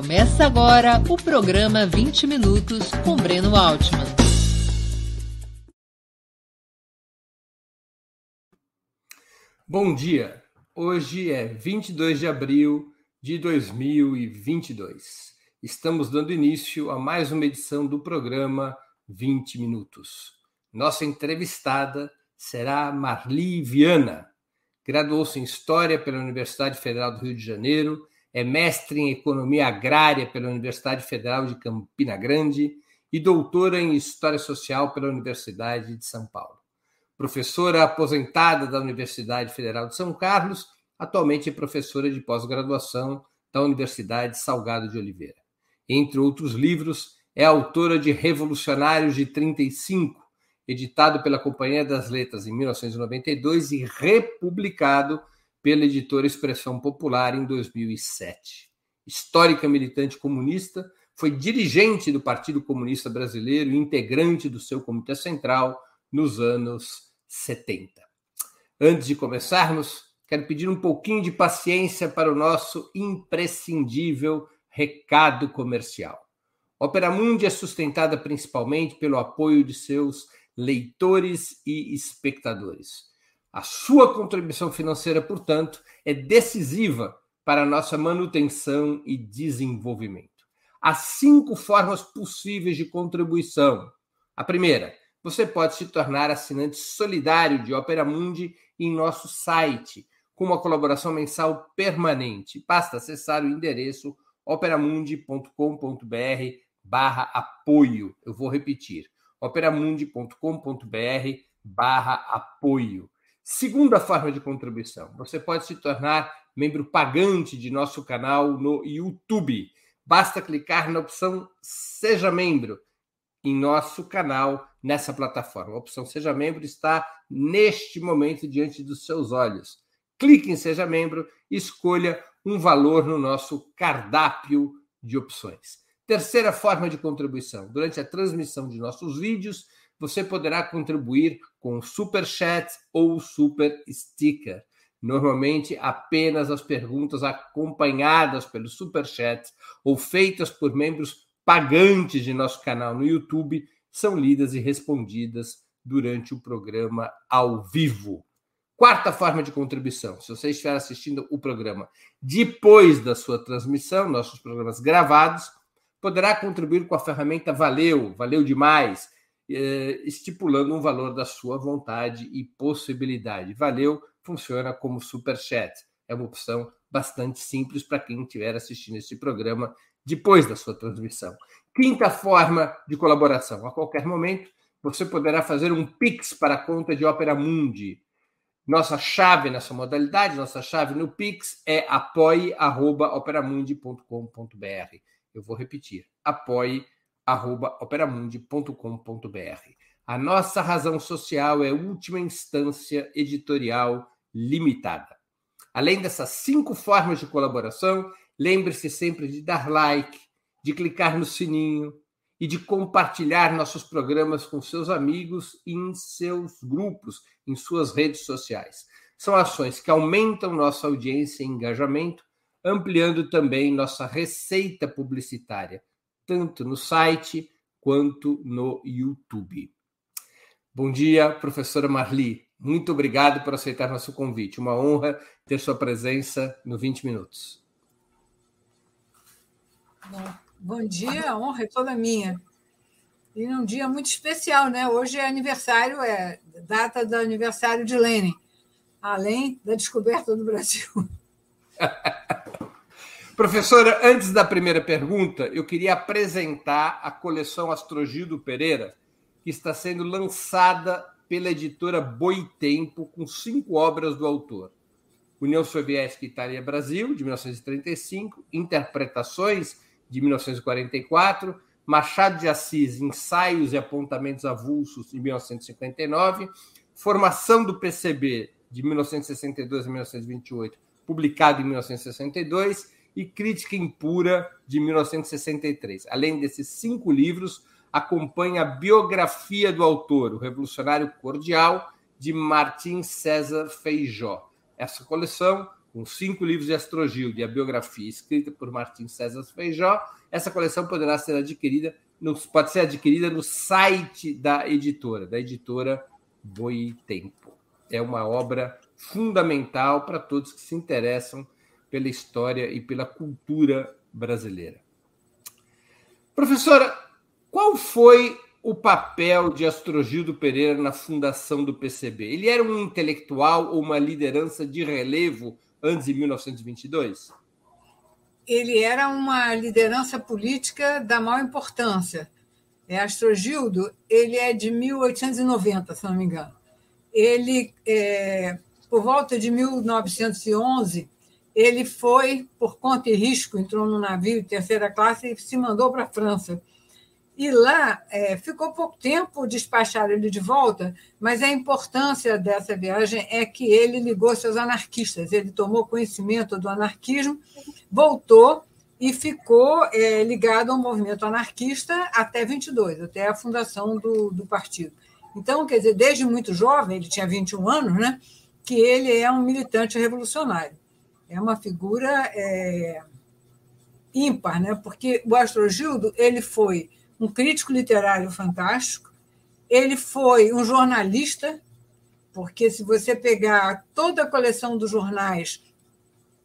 Começa agora o programa 20 Minutos com Breno Altman. Bom dia. Hoje é 22 de abril de 2022. Estamos dando início a mais uma edição do programa 20 Minutos. Nossa entrevistada será Marli Viana. Graduou-se em História pela Universidade Federal do Rio de Janeiro, é mestre em Economia Agrária pela Universidade Federal de Campina Grande e doutora em História Social pela Universidade de São Paulo. Professora aposentada da Universidade Federal de São Carlos, atualmente é professora de pós-graduação da Universidade Salgado de Oliveira. Entre outros livros, é autora de Revolucionários de 35, editado pela Companhia das Letras em 1992 e republicado pela editora Expressão Popular em 2007. Histórica militante comunista, foi dirigente do Partido Comunista Brasileiro e integrante do seu Comitê Central nos anos 70. Antes de começarmos, quero pedir um pouquinho de paciência para o nosso imprescindível recado comercial. Opera Mundi é sustentada principalmente pelo apoio de seus leitores e espectadores. A sua contribuição financeira, portanto, é decisiva para a nossa manutenção e desenvolvimento. Há cinco formas possíveis de contribuição. A primeira, você pode se tornar assinante solidário de Opera Mundi em nosso site, com uma colaboração mensal permanente. Basta acessar o endereço operamundi.com.br barra apoio. Eu vou repetir, operamundi.com.br barra apoio. Segunda forma de contribuição: você pode se tornar membro pagante de nosso canal no YouTube. Basta clicar na opção Seja Membro em nosso canal nessa plataforma. A opção Seja Membro está neste momento diante dos seus olhos. Clique em Seja Membro e escolha um valor no nosso cardápio de opções. Terceira forma de contribuição: durante a transmissão de nossos vídeos, você poderá contribuir com super chat ou super sticker. Normalmente, apenas as perguntas acompanhadas pelo super chat ou feitas por membros pagantes de nosso canal no YouTube são lidas e respondidas durante o programa ao vivo. Quarta forma de contribuição: se você estiver assistindo o programa depois da sua transmissão, nossos programas gravados, poderá contribuir com a ferramenta Valeu, valeu demais estipulando um valor da sua vontade e possibilidade. Valeu, funciona como super chat. É uma opção bastante simples para quem estiver assistindo esse programa depois da sua transmissão. Quinta forma de colaboração. A qualquer momento, você poderá fazer um Pix para a conta de Opera Mundi. Nossa chave nessa modalidade, nossa chave no Pix é apoie.operamundi.com.br. Eu vou repetir: apoie.operamundi.com.br operamundi.com.br. A nossa razão social é última instância editorial limitada. Além dessas cinco formas de colaboração, lembre-se sempre de dar like, de clicar no sininho e de compartilhar nossos programas com seus amigos e em seus grupos, em suas redes sociais. São ações que aumentam nossa audiência e engajamento, ampliando também nossa receita publicitária tanto no site quanto no YouTube. Bom dia, professora Marli. Muito obrigado por aceitar nosso convite. Uma honra ter sua presença no 20 Minutos. Bom, bom dia, a honra é toda minha. E num dia muito especial, né? Hoje é aniversário, é data do aniversário de Lenin, além da descoberta do Brasil. Professora, antes da primeira pergunta, eu queria apresentar a coleção Astrogildo Pereira, que está sendo lançada pela editora Boitempo, com cinco obras do autor. União Soviética Itália Brasil, de 1935, Interpretações, de 1944, Machado de Assis, Ensaios e Apontamentos Avulsos, de 1959, Formação do PCB, de 1962 a 1928, publicado em 1962, e Crítica Impura, de 1963. Além desses cinco livros, acompanha a biografia do autor, o Revolucionário Cordial, de Martim César Feijó. Essa coleção com cinco livros de Astrogildo e a biografia escrita por Martim César Feijó, essa coleção poderá ser adquirida, no, pode ser adquirida no site da editora, da editora Boitempo. É uma obra fundamental para todos que se interessam pela história e pela cultura brasileira. Professora, qual foi o papel de Astrogildo Pereira na fundação do PCB? Ele era um intelectual ou uma liderança de relevo antes de 1922? Ele era uma liderança política da maior importância. É, Astrogildo, ele é de 1890, se não me engano. Ele, é, por volta de 1911, ele foi, por conta e risco, entrou no navio de terceira classe e se mandou para a França e lá é, ficou pouco tempo, despacharam ele de volta, mas a importância dessa viagem é que ele ligou-se aos anarquistas, ele tomou conhecimento do anarquismo, voltou e ficou é, ligado ao movimento anarquista até 22, até a fundação do, do partido. Então, quer dizer, desde muito jovem, ele tinha 21 anos, né, que ele é um militante revolucionário. É uma figura é, ímpar, né, porque o Astrogildo ele foi um crítico literário fantástico. Ele foi um jornalista, porque se você pegar toda a coleção dos jornais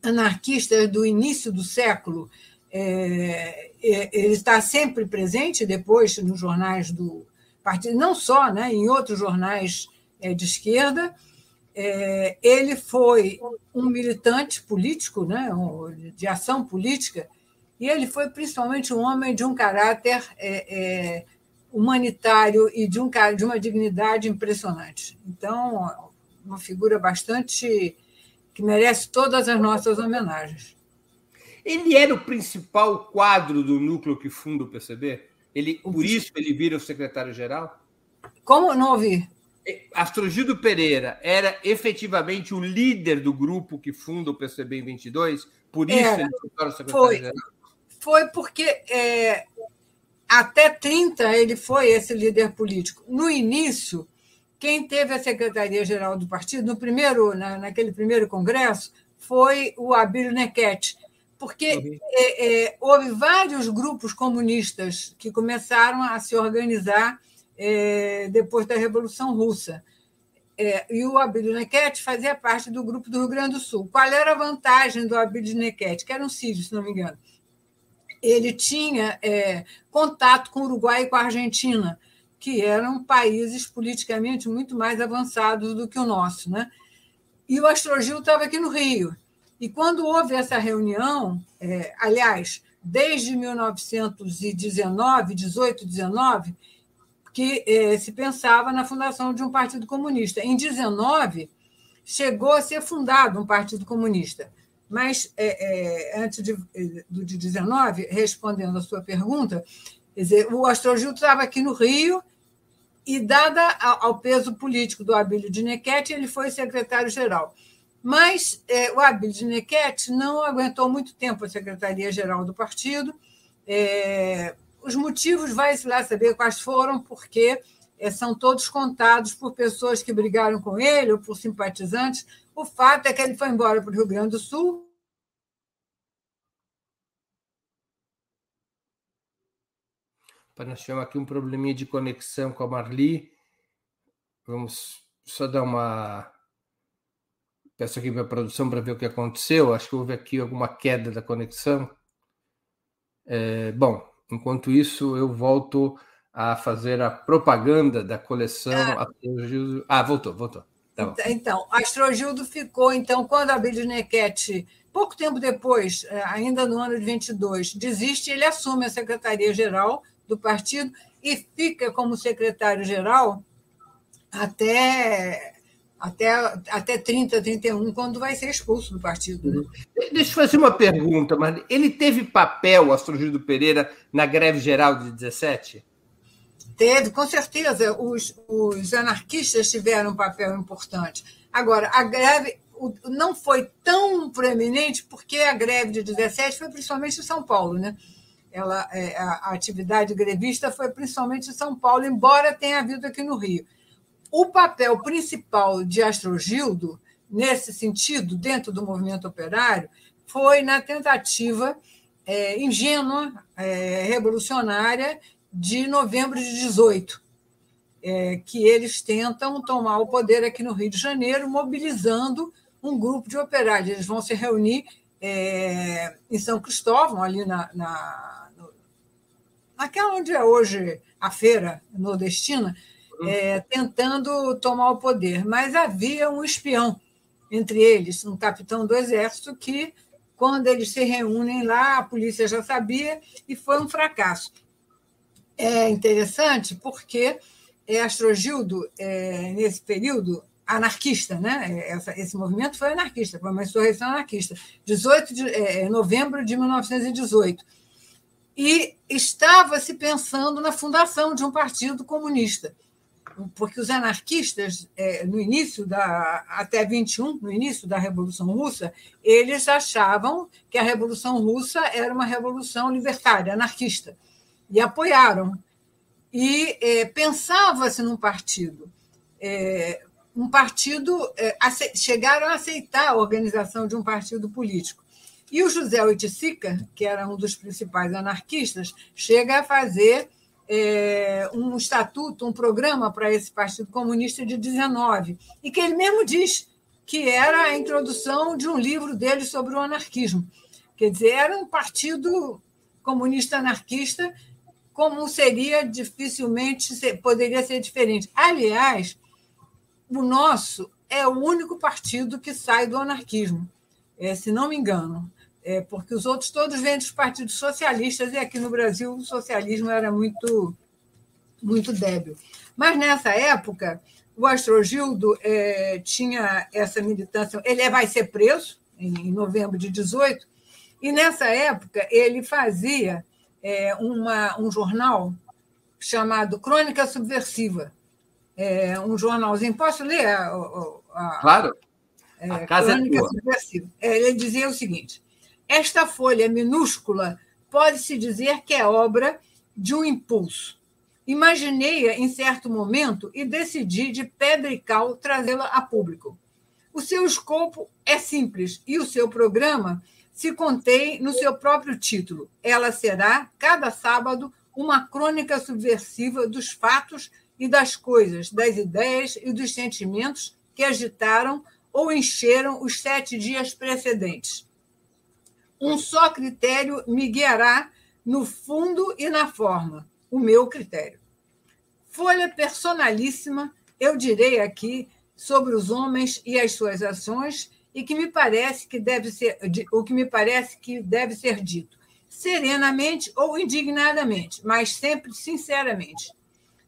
anarquistas do início do século, é, é, ele está sempre presente depois nos jornais do partido, não só, né, em outros jornais é, de esquerda. É, ele foi um militante político, né, de ação política, e ele foi principalmente um homem de um caráter é, é, humanitário e de, um, de uma dignidade impressionante. Então, uma figura bastante que merece todas as nossas homenagens. Ele era o principal quadro do núcleo que funda o PCB? Ele, por isso ele vira o secretário-geral? Como não ouvi? É, Astrogildo Pereira era efetivamente o líder do grupo que funda o PCB em 22? Por isso era, ele se torna secretário-geral? foi porque é, até 30 ele foi esse líder político. No início, quem teve a secretaria-geral do partido, no primeiro, na, naquele primeiro congresso, foi o Abílio Nequete, porque uhum. é, é, houve vários grupos comunistas que começaram a se organizar é, depois da Revolução Russa. É, e o Abílio Nequete fazia parte do grupo do Rio Grande do Sul. Qual era a vantagem do Abílio Nequete? Que era um sírio, se não me engano ele tinha é, contato com o Uruguai e com a Argentina, que eram países politicamente muito mais avançados do que o nosso. Né? E o Astrogil estava aqui no Rio. E quando houve essa reunião, é, aliás, desde 1919, 18, 19, que é, se pensava na fundação de um partido comunista. Em 19, chegou a ser fundado um partido comunista. Mas, é, é, antes de, do de 19, respondendo a sua pergunta, dizer, o Astrogil estava aqui no Rio e, dada ao peso político do Abílio de Nequete, ele foi secretário-geral. Mas é, o Abílio de Nequete não aguentou muito tempo a secretaria-geral do partido. É, os motivos, vai-se lá saber quais foram, porque é, são todos contados por pessoas que brigaram com ele ou por simpatizantes, o fato é que ele foi embora para o Rio Grande do Sul. Nós tivemos aqui um probleminha de conexão com a Marli. Vamos só dar uma. Peço aqui para a produção para ver o que aconteceu. Acho que houve aqui alguma queda da conexão. É, bom, enquanto isso, eu volto a fazer a propaganda da coleção. Ah, ah voltou, voltou. Tá então, Astrogildo ficou, então, quando a Nequete, pouco tempo depois, é, ainda no ano de 22, desiste, ele assume a secretaria-geral do partido e fica como secretário-geral até, até, até 30, 31, quando vai ser expulso do partido. Né? Deixa eu fazer uma pergunta, mas ele teve papel, Astrogildo Pereira, na greve geral de 17? Teve, com certeza, os, os anarquistas tiveram um papel importante. Agora, a greve não foi tão proeminente porque a greve de 17 foi principalmente em São Paulo, né? Ela, é, a atividade grevista foi principalmente em São Paulo, embora tenha havido aqui no Rio. O papel principal de Astrogildo nesse sentido, dentro do movimento operário, foi na tentativa é, ingênua, é, revolucionária, de novembro de 18, é, que eles tentam tomar o poder aqui no Rio de Janeiro, mobilizando um grupo de operários. Eles vão se reunir é, em São Cristóvão, ali na, na, no, naquela onde é hoje a feira nordestina. É, tentando tomar o poder. Mas havia um espião entre eles, um capitão do exército, que, quando eles se reúnem lá, a polícia já sabia e foi um fracasso. É interessante porque é, Astrogildo, é, nesse período, anarquista, né? Essa, esse movimento foi anarquista, foi uma insurreição anarquista, 18 de é, novembro de 1918. E estava se pensando na fundação de um partido comunista, porque os anarquistas, é, no início da até 21, no início da Revolução Russa, eles achavam que a Revolução Russa era uma revolução libertária, anarquista, e apoiaram. E é, pensava-se num partido. É, um partido, é, chegaram a aceitar a organização de um partido político. E o José Oiticica, que era um dos principais anarquistas, chega a fazer é, um estatuto, um programa para esse Partido Comunista de 19, e que ele mesmo diz que era a introdução de um livro dele sobre o anarquismo. Quer dizer, era um partido comunista anarquista, como seria dificilmente, poderia ser diferente. Aliás, o nosso é o único partido que sai do anarquismo, é, se não me engano. É, porque os outros todos vêm dos partidos socialistas, e aqui no Brasil o socialismo era muito, muito débil. Mas nessa época, o Astrogildo é, tinha essa militância. Ele vai ser preso em novembro de 18, e nessa época ele fazia é, uma, um jornal chamado Crônica Subversiva, é, um jornalzinho. Posso ler? A, a, claro. É, a casa é tua. É, ele dizia o seguinte: esta folha minúscula pode-se dizer que é obra de um impulso. Imaginei-a em certo momento e decidi, de pedra e cal, trazê-la a público. O seu escopo é simples e o seu programa se contém no seu próprio título. Ela será, cada sábado, uma crônica subversiva dos fatos e das coisas, das ideias e dos sentimentos que agitaram ou encheram os sete dias precedentes. Um só critério me guiará no fundo e na forma, o meu critério. Folha personalíssima, eu direi aqui, sobre os homens e as suas ações, e que me parece que deve ser o que me parece que deve ser dito, serenamente ou indignadamente, mas sempre sinceramente.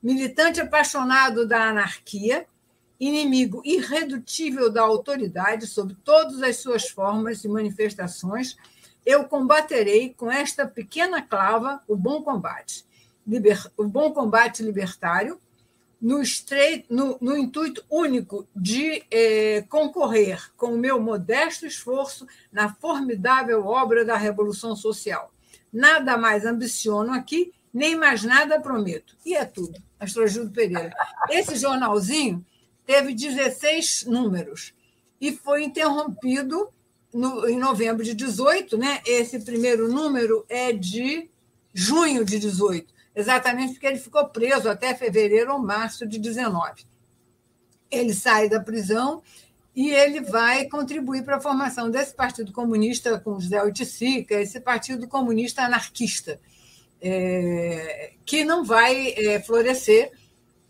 Militante apaixonado da anarquia, inimigo irredutível da autoridade sob todas as suas formas e manifestações, eu combaterei com esta pequena clava o bom combate, liber, o bom combate libertário, no, estreito, no, no intuito único de eh, concorrer com o meu modesto esforço na formidável obra da Revolução Social. Nada mais ambiciono aqui, nem mais nada prometo. E é tudo. Astrogildo Pereira. Esse jornalzinho teve 16 números e foi interrompido no, em novembro de 18, né? Esse primeiro número é de junho de 18, exatamente porque ele ficou preso até fevereiro ou março de 19. Ele sai da prisão e ele vai contribuir para a formação desse Partido Comunista com José Oiticica, esse Partido Comunista Anarquista é, que não vai é, florescer,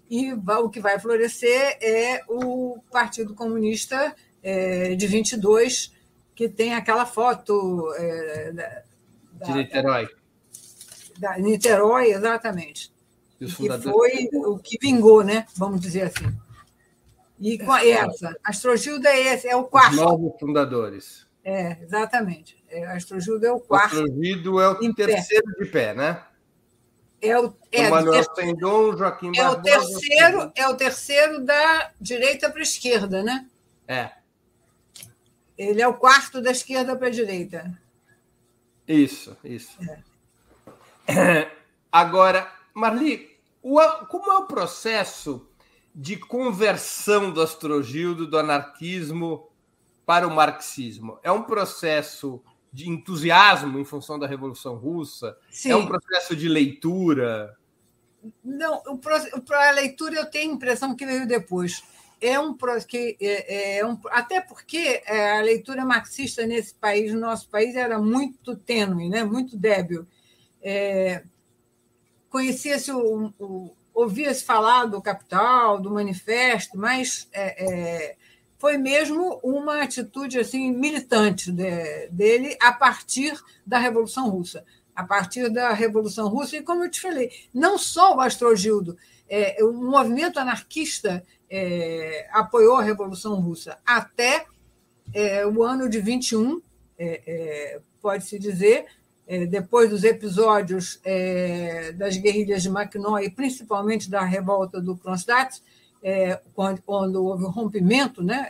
e o que vai florescer é o Partido Comunista é, de 22, que tem aquela foto é, da, de Niterói. Da, da Niterói, exatamente. que foi o que vingou, né? vamos dizer assim. E com essa, Astrogilda é esse, é o quarto. Os novos fundadores. É, exatamente. É, Astrogildo é o quarto. Astrogildo é o terceiro pé. de pé, né? É o, é, Manuel Sendon, Joaquim é Barbosa. O terceiro, é o terceiro da direita para a esquerda, né? É. Ele é o quarto da esquerda para a direita. Isso, isso. É. Agora, Marli, como é o processo de conversão do Astrogildo do anarquismo para o marxismo? É um processo de entusiasmo em função da Revolução Russa? Sim. É um processo de leitura? Não, para a leitura eu tenho a impressão que veio depois. É um que é, é um, até porque é, a leitura marxista nesse país, no nosso país, era muito tênue, né? muito débil. É, Conhecia-se o, o ouvia-se falar do Capital, do Manifesto, mas é, é, foi mesmo uma atitude assim militante de, dele a partir da Revolução Russa a partir da Revolução Russa. E, como eu te falei, não só o Astrogildo, é, o movimento anarquista é, apoiou a Revolução Russa até é, o ano de 21, é, é, pode-se dizer, é, depois dos episódios das guerrilhas de Makhno e principalmente da revolta do Kronstadt, quando, quando, houve o rompimento né,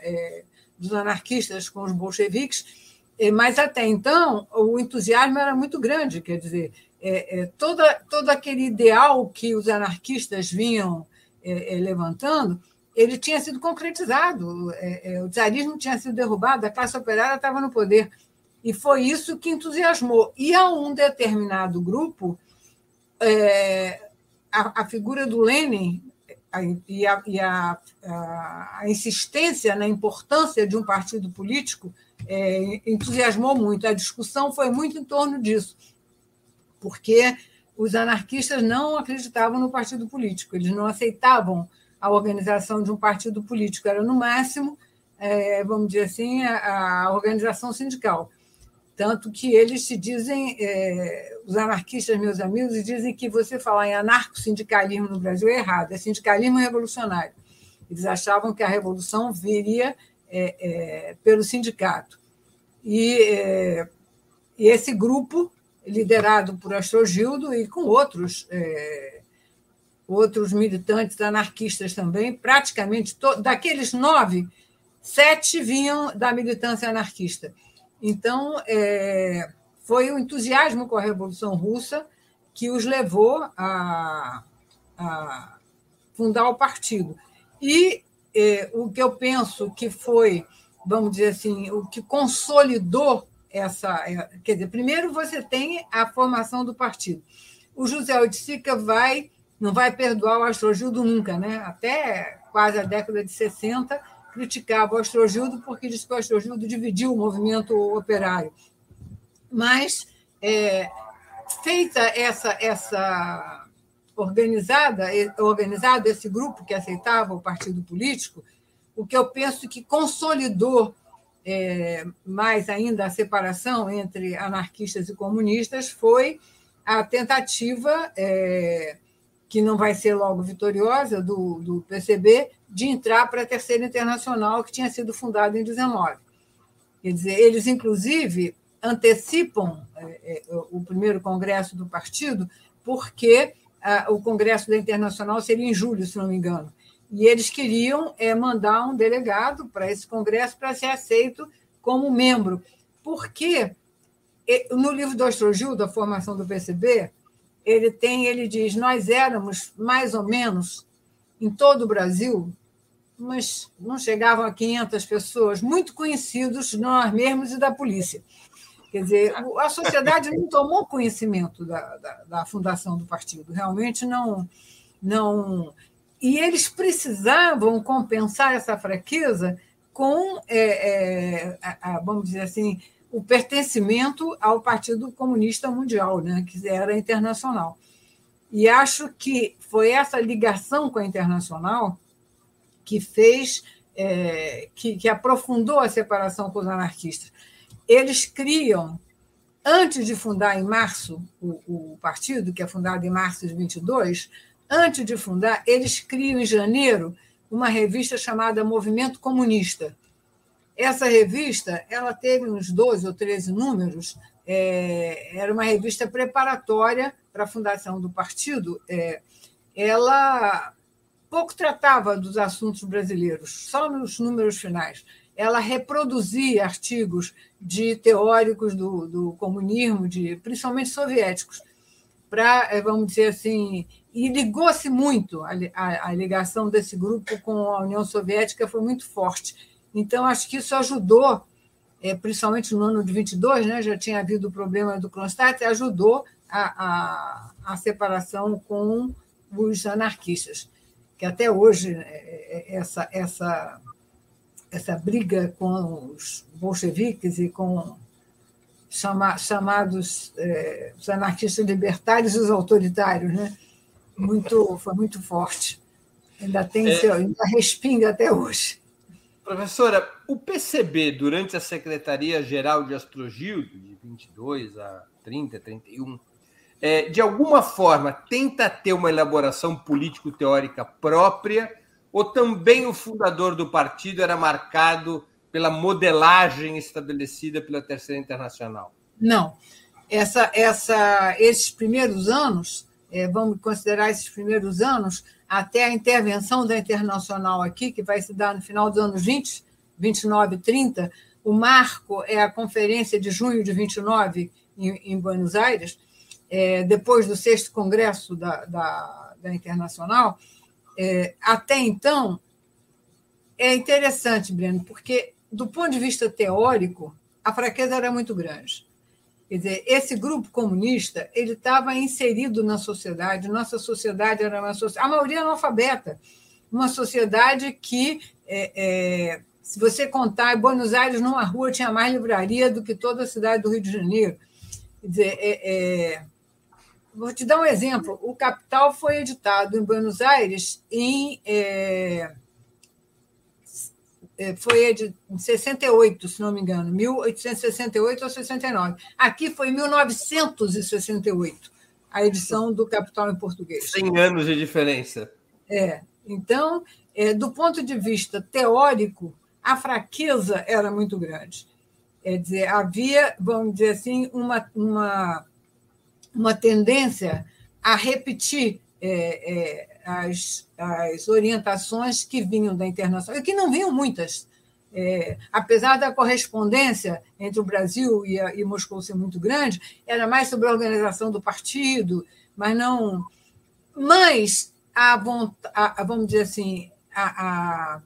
dos anarquistas com os bolcheviques, mas até então o entusiasmo era muito grande, quer dizer, é, é, toda, todo aquele ideal que os anarquistas vinham é, é levantando, ele tinha sido concretizado, é, é, o czarismo tinha sido derrubado, a classe operária estava no poder, e foi isso que entusiasmou. E a um determinado grupo, a, a, figura do Lenin e, a, e a, a insistência na importância de um partido político é, entusiasmou muito. A discussão foi muito em torno disso, porque os anarquistas não acreditavam no partido político, eles não aceitavam a organização de um partido político, era no máximo, é, vamos dizer assim, a, a, organização sindical. Tanto que eles se dizem, é, os anarquistas, meus amigos, dizem que você falar em anarco-sindicalismo no Brasil é errado, é sindicalismo revolucionário. Eles achavam que a revolução viria é, é, pelo sindicato. E, é, e, esse grupo, liderado por Astrogildo e com outros, é, outros militantes anarquistas também, praticamente daqueles nove, sete vinham da militância anarquista. Então, é, foi o entusiasmo com a Revolução Russa que os levou a, a fundar o partido. E é, o que eu penso que foi, vamos dizer assim, o que consolidou essa. É, quer dizer, primeiro você tem a formação do partido. O José Oiticica vai, não vai perdoar o Astrogildo nunca, né? até quase a década de 60, criticava o Astrogildo porque disse que o Astrogildo dividiu o movimento operário. Mas, é, feita essa, essa organizada, organizado esse grupo que aceitava o partido político, o que eu penso que consolidou é, mais ainda a separação entre anarquistas e comunistas foi a tentativa, é, que não vai ser logo vitoriosa, do, do PCB, de entrar para a Terceira Internacional, que tinha sido fundada em 19. Quer dizer, eles, inclusive, antecipam é, é o primeiro congresso do partido, porque o Congresso da Internacional seria em julho, se não me engano. E eles queriam é, mandar um delegado para esse congresso para ser aceito como membro. Porque no livro do Astrogil, da formação do PCB, ele tem, ele diz, nós éramos mais ou menos em todo o Brasil, mas não chegavam a 500 pessoas, muito conhecidos nós mesmos e da polícia. Quer dizer, a sociedade não tomou conhecimento da, da, da, fundação do partido, realmente não, não. E eles precisavam compensar essa fraqueza com, é, é, a, a, vamos dizer assim, o pertencimento ao Partido Comunista Mundial, né, que era internacional. E acho que foi essa ligação com a internacional que fez, é, que, que aprofundou a separação com os anarquistas eles criam, antes de fundar em março o, o partido, que é fundado em março de 22, antes de fundar, eles criam em janeiro uma revista chamada Movimento Comunista. Essa revista ela teve uns 12 ou 13 números, é, era uma revista preparatória para a fundação do partido. É, ela pouco tratava dos assuntos brasileiros, só nos números finais ela reproduzia artigos de teóricos do, do comunismo, de, principalmente soviéticos, para, eh, vamos dizer assim, e ligou-se muito, a, a, a, ligação desse grupo com a União Soviética foi muito forte. Então, acho que isso ajudou, é, principalmente no ano de 22, né, já tinha havido o problema do Kronstadt, ajudou a, a, a separação com os anarquistas, que até hoje é, essa, essa, essa briga com os bolcheviques e com chama, chamados é, os anarquistas libertários e os autoritários, né? muito, foi muito forte. Ainda tem é... seu, ainda respinga até hoje. Professora, o PCB, durante a Secretaria-Geral de Astrogildo, de 22 a 30, 31, é, de alguma forma tenta ter uma elaboração político-teórica própria, ou também o fundador do partido era marcado pela modelagem estabelecida pela Terceira Internacional? Não. Essa, essa, esses primeiros anos, é, vamos considerar esses primeiros anos, até a intervenção da Internacional aqui, que vai se dar no final dos anos 20, 29 e 30, o marco é a conferência de junho de 29 em, em Buenos Aires, é, depois do sexto congresso da, da, da Internacional. É, até então, é interessante, Breno, porque, do ponto de vista teórico, a fraqueza era muito grande. Quer dizer, esse grupo comunista ele estava inserido na sociedade. Nossa sociedade era uma sociedade, a maioria analfabeta, uma sociedade que, é, é, se você contar, Buenos Aires, numa rua, tinha mais livraria do que toda a cidade do Rio de Janeiro. Quer dizer, é, é vou te dar um exemplo. O Capital foi editado em Buenos Aires em é, é, foi em 68, se não me engano, 1868 ou 69. Aqui foi 1968, a edição do Capital em português. 100 anos de diferença. É. Então, é, do ponto de vista teórico, a fraqueza era muito grande. Quer dizer, havia, vamos dizer assim, uma, uma, uma tendência a repetir é, é, as, as orientações que vinham da internacional, que não vinham muitas. É, apesar da correspondência entre o Brasil e, a, e Moscou ser muito grande, era mais sobre a organização do partido, mas não. Mas a, a, a vamos dizer assim, a, a,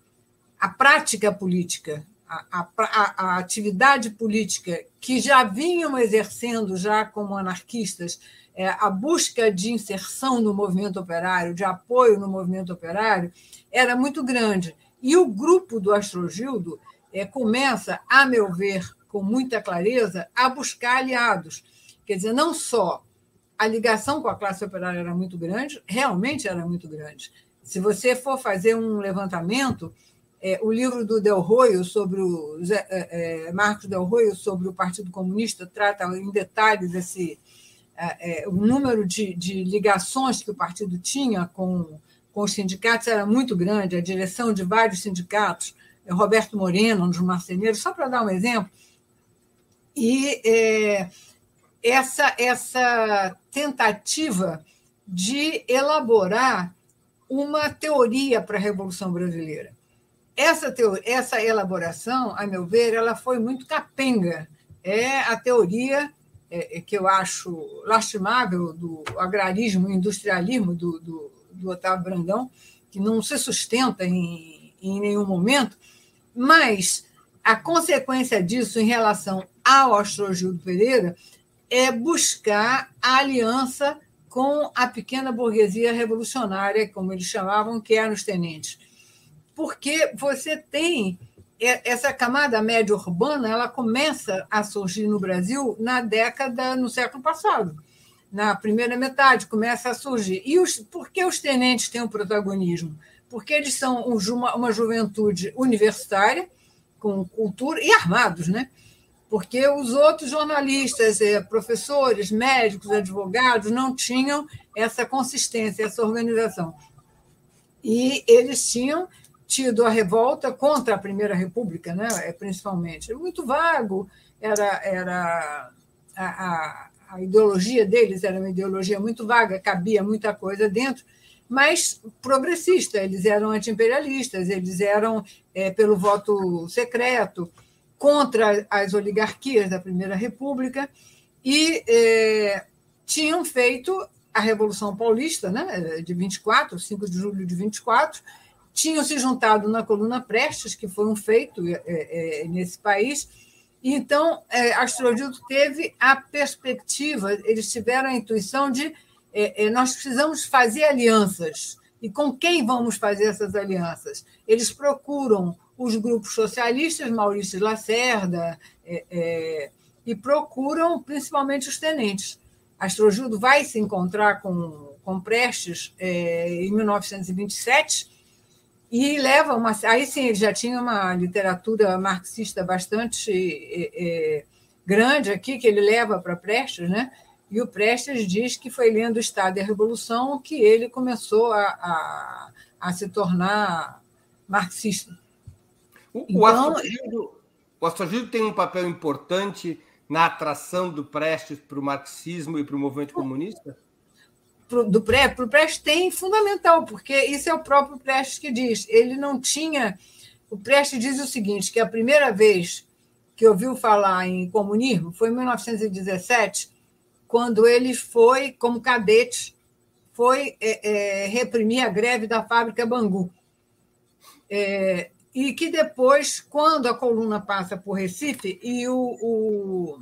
a prática política, a, a, a, atividade política que já vinham exercendo já como anarquistas é, a busca de inserção no movimento operário, de apoio no movimento operário, era muito grande. E o grupo do Astrogildo é, começa, a meu ver, com muita clareza, a buscar aliados. Quer dizer, não só a ligação com a classe operária era muito grande, realmente era muito grande. Se você for fazer um levantamento, é, o livro do Del sobre o é, é, Marcos Del Roio sobre o Partido Comunista trata em detalhes esse é, é, o número de, de, ligações que o partido tinha com, com os sindicatos era muito grande, a direção de vários sindicatos, Roberto Moreno, um dos marceneiros, só para dar um exemplo. E essa, essa tentativa de elaborar uma teoria para a Revolução Brasileira. Essa, teoria, essa elaboração, a meu ver, ela foi muito capenga. É a teoria é, é, que eu acho lastimável do agrarismo e industrialismo do, do, do, Otávio Brandão, que não se sustenta em, em nenhum momento, mas a consequência disso em relação ao Astrogildo Pereira é buscar a aliança com a pequena burguesia revolucionária, como eles chamavam, que eram os tenentes. Porque você tem essa camada média urbana ela começa a surgir no Brasil na década, no século passado. Na primeira metade começa a surgir. E os, por que os tenentes têm o um protagonismo? Porque eles são uma, uma juventude universitária, com cultura, e armados, né? Porque os outros jornalistas, eh, professores, médicos, advogados, não tinham essa consistência, essa organização. E eles tinham tido a revolta contra a Primeira República, né, é, principalmente. Muito vago, era, era a, a, a ideologia deles era uma ideologia muito vaga, cabia muita coisa dentro, mas progressista. Eles eram antiimperialistas, eles eram é, pelo voto secreto, contra as oligarquias da Primeira República, e é, tinham feito a Revolução Paulista, né, de 24, 5 de julho de 24, tinham se juntado na coluna Prestes, que foi um feito é, é, nesse país, e então é, Astrogildo teve a perspectiva, eles tiveram a intuição de é, é, nós precisamos fazer alianças. E com quem vamos fazer essas alianças? Eles procuram os grupos socialistas, Maurício Lacerda, é, é, e procuram principalmente os tenentes. Astrogildo vai se encontrar com, com Prestes é, em 1927 e leva uma. Aí sim, ele já tinha uma literatura marxista bastante é, é, grande aqui, que ele leva para Prestes, né? E o Prestes diz que foi lendo o Estado e a Revolução que ele começou a, a, a se tornar marxista. O, então, o tem um papel importante na atração do Prestes para o marxismo e para o movimento comunista? Do pré, para o Prestes tem fundamental, porque isso é o próprio Prestes que diz. Ele não tinha. O Prestes diz o seguinte: que a primeira vez que ouviu falar em comunismo foi em 1917, quando ele foi, como cadete, foi é, é, reprimir a greve da fábrica Bangu. É, e que depois, quando a coluna passa por Recife e o, o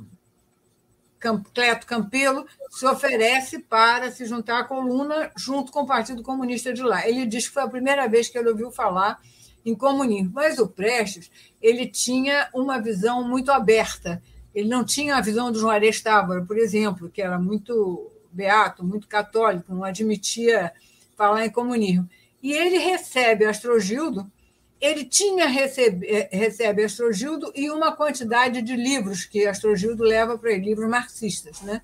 Cleto Campelo se oferece para se juntar à coluna junto com o Partido Comunista de lá. Ele diz que foi a primeira vez que ele ouviu falar em comunismo. Mas o Prestes ele tinha uma visão muito aberta. Ele não tinha a visão do Juarez Távora, por exemplo, que era muito beato, muito católico, não admitia falar em comunismo. E ele recebe Astrogildo ele tinha recebe, eh, recebe Astrogildo e uma quantidade de livros que Astrogildo leva para ele, livros marxistas. Né?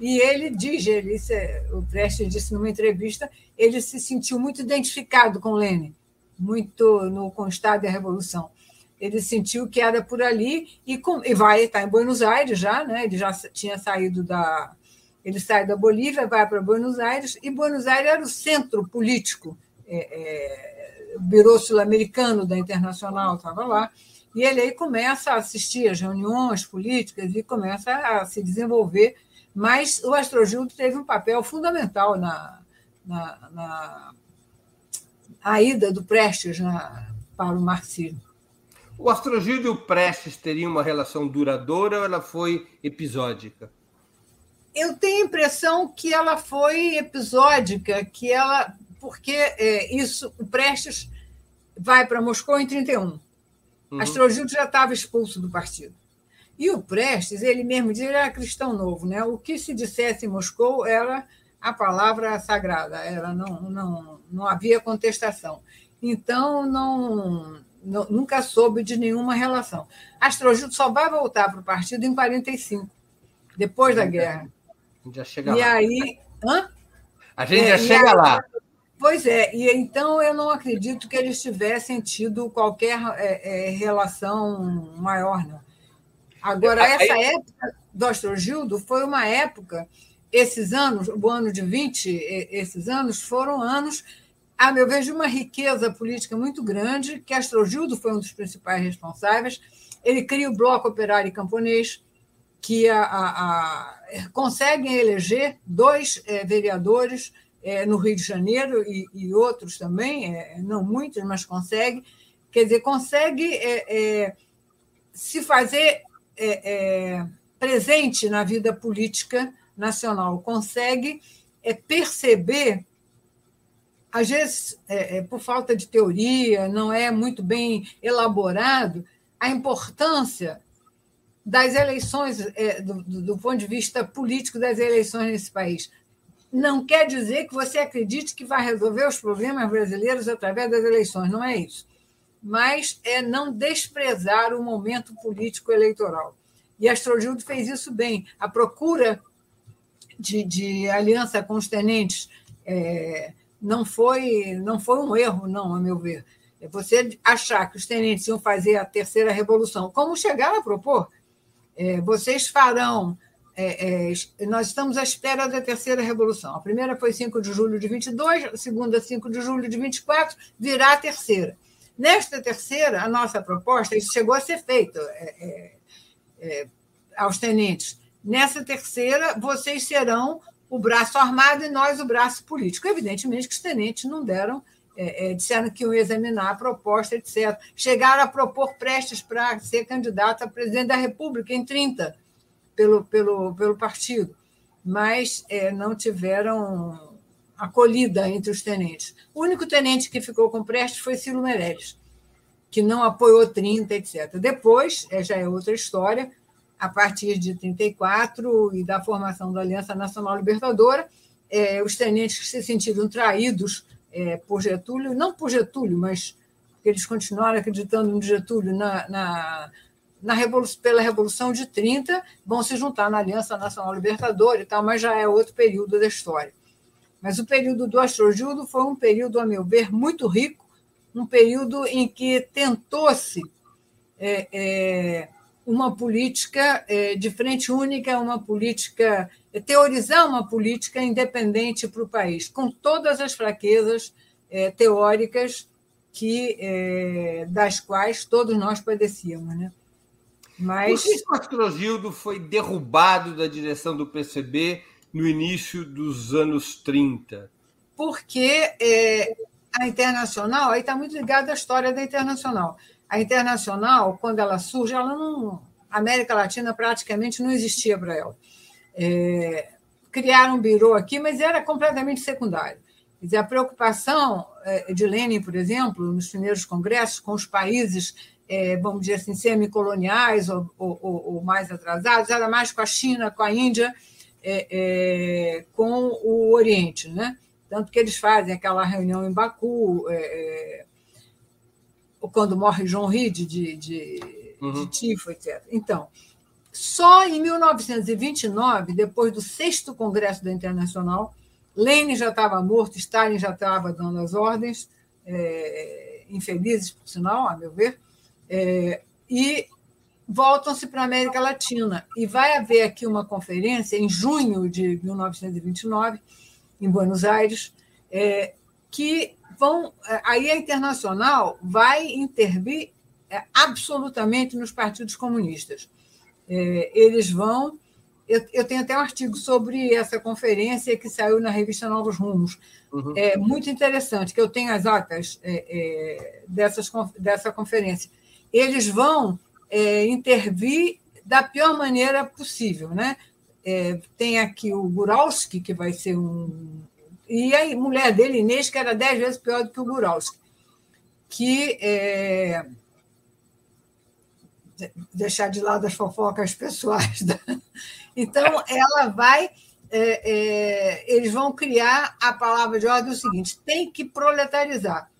E ele diz, ele, é, o Prestes disse numa entrevista, ele se sentiu muito identificado com Lenin, muito no, com o Estado da Revolução. Ele sentiu que era por ali e, com, e vai estar em Buenos Aires já, né? ele já tinha saído da. Ele sai da Bolívia, vai para Buenos Aires, e Buenos Aires era o centro político é, é, Bureau Sul-Americano da Internacional estava lá, e ele aí começa a assistir às reuniões políticas e começa a se desenvolver, mas o Astrogildo teve um papel fundamental na, na, na a ida do Prestes na, para o marxismo. O Astrogildo e o Prestes teriam uma relação duradoura ou ela foi episódica? Eu tenho a impressão que ela foi episódica, que ela porque é, isso, o Prestes vai para Moscou em 31. Uhum. Astrogildo já estava expulso do partido. E o Prestes, ele mesmo diz, ele era cristão novo, né? O que se dissesse em Moscou era a palavra sagrada, era não, não, não havia contestação. Então, não, não nunca soube de nenhuma relação. Astrogildo só vai voltar para o partido em 45, depois da guerra. Já chega e lá. aí. Hã? A gente é, já chega aí, lá. Pois é, e então eu não acredito que eles tivessem tido qualquer é, é, relação maior, não. Agora, essa época do Astrogildo foi uma época, esses anos, o ano de 20, esses anos, foram anos, a meu ver, de uma riqueza política muito grande, que Astrogildo foi um dos principais responsáveis. Ele cria o Bloco Operário Camponês, que a, a, a, conseguem eleger dois é, vereadores é, no Rio de Janeiro e, e outros também, é, não muitos, mas consegue. Quer dizer, consegue é, é se fazer é, é, presente na vida política nacional, consegue perceber, às vezes, por falta de teoria, não é muito bem elaborado, a importância das eleições, do, do ponto de vista político das eleições nesse país não quer dizer que você acredite que vai resolver os problemas brasileiros através das eleições, não é isso. Mas é não desprezar o momento político eleitoral. E Astrogildo fez isso bem. A procura de, de aliança com os tenentes é, não, foi, não foi um erro, não, a meu ver. É você achar que os tenentes iam fazer a terceira revolução, como chegaram a propor. É, vocês farão é, é, nós estamos à espera da terceira revolução. A primeira foi 5 de julho de 22, a segunda, 5 de julho de 24, virá a terceira. Nesta terceira, a nossa proposta, isso chegou a ser feito é, é, é aos tenentes. Nessa terceira, vocês serão o braço armado e nós o braço político. Evidentemente que os tenentes não deram é, é, disseram que iam examinar a proposta, etc. Chegaram a propor Prestes para ser candidato a presidente da República em 30, pelo, pelo, pelo partido, mas é, não tiveram acolhida entre os tenentes. O único tenente que ficou com Prestes foi Ciro Meirelles, que não apoiou 30, etc. Depois, é, já é outra história, a partir de 34 e da formação da Aliança Nacional Libertadora, é, os tenentes se sentiram traídos é, por Getúlio, não por Getúlio, mas porque eles continuaram acreditando no Getúlio na, na Pela Revolução de 30, vão se juntar na Aliança Nacional Libertadora e tal, mas já é outro período da história. Mas o período do Astrojudo foi um período, a meu ver, muito rico, um período em que tentou-se é, é, uma política é, de frente única, uma política, é, teorizar uma política independente para o país, com todas as fraquezas é, teóricas que é, das quais todos nós padecíamos. Né? Mas... Por que o Astrogildo foi derrubado da direção do PCB no início dos anos 30? Porque é, a Internacional, aí está muito ligado à história da Internacional. A Internacional, quando ela surge, ela não. A América Latina praticamente não existia para ela. É, criaram um birô aqui, mas era completamente secundário. Quer dizer, a preocupação é, de Lenin, por exemplo, nos primeiros congressos, com os países, é, vamos dizer assim, semicoloniais ou, ou, ou mais atrasados, era mais com a China, com a Índia é, é, com o Oriente, né? Tanto que eles fazem aquela reunião em Baku, é, é quando morre John Reed de, de, uhum. de tifo, etc. Então, só em 1929, depois do sexto Congresso da Internacional, Lenin já estava morto, Stalin já estava dando as ordens, é, infelizes, por sinal, a meu ver, é, e voltam-se para a América Latina. E vai haver aqui uma conferência em junho de 1929, em Buenos Aires, é, que vão. É, aí a internacional vai intervir é, absolutamente nos partidos comunistas. É, eles vão. Eu, eu, tenho até um artigo sobre essa conferência que saiu na revista Novos Rumos. Uhum. É muito interessante, que eu tenho as atas é, é, dessas, dessa conferência. Eles vão é, intervir da pior maneira possível. Né? É, tem aqui o Guralski, que vai ser um. E a mulher dele, Inês, que era dez vezes pior do que o Guralski. Que. É, deixar de lado as fofocas pessoais. Da... Então, ela vai. É, é, eles vão criar a palavra de ordem o seguinte: tem que proletarizar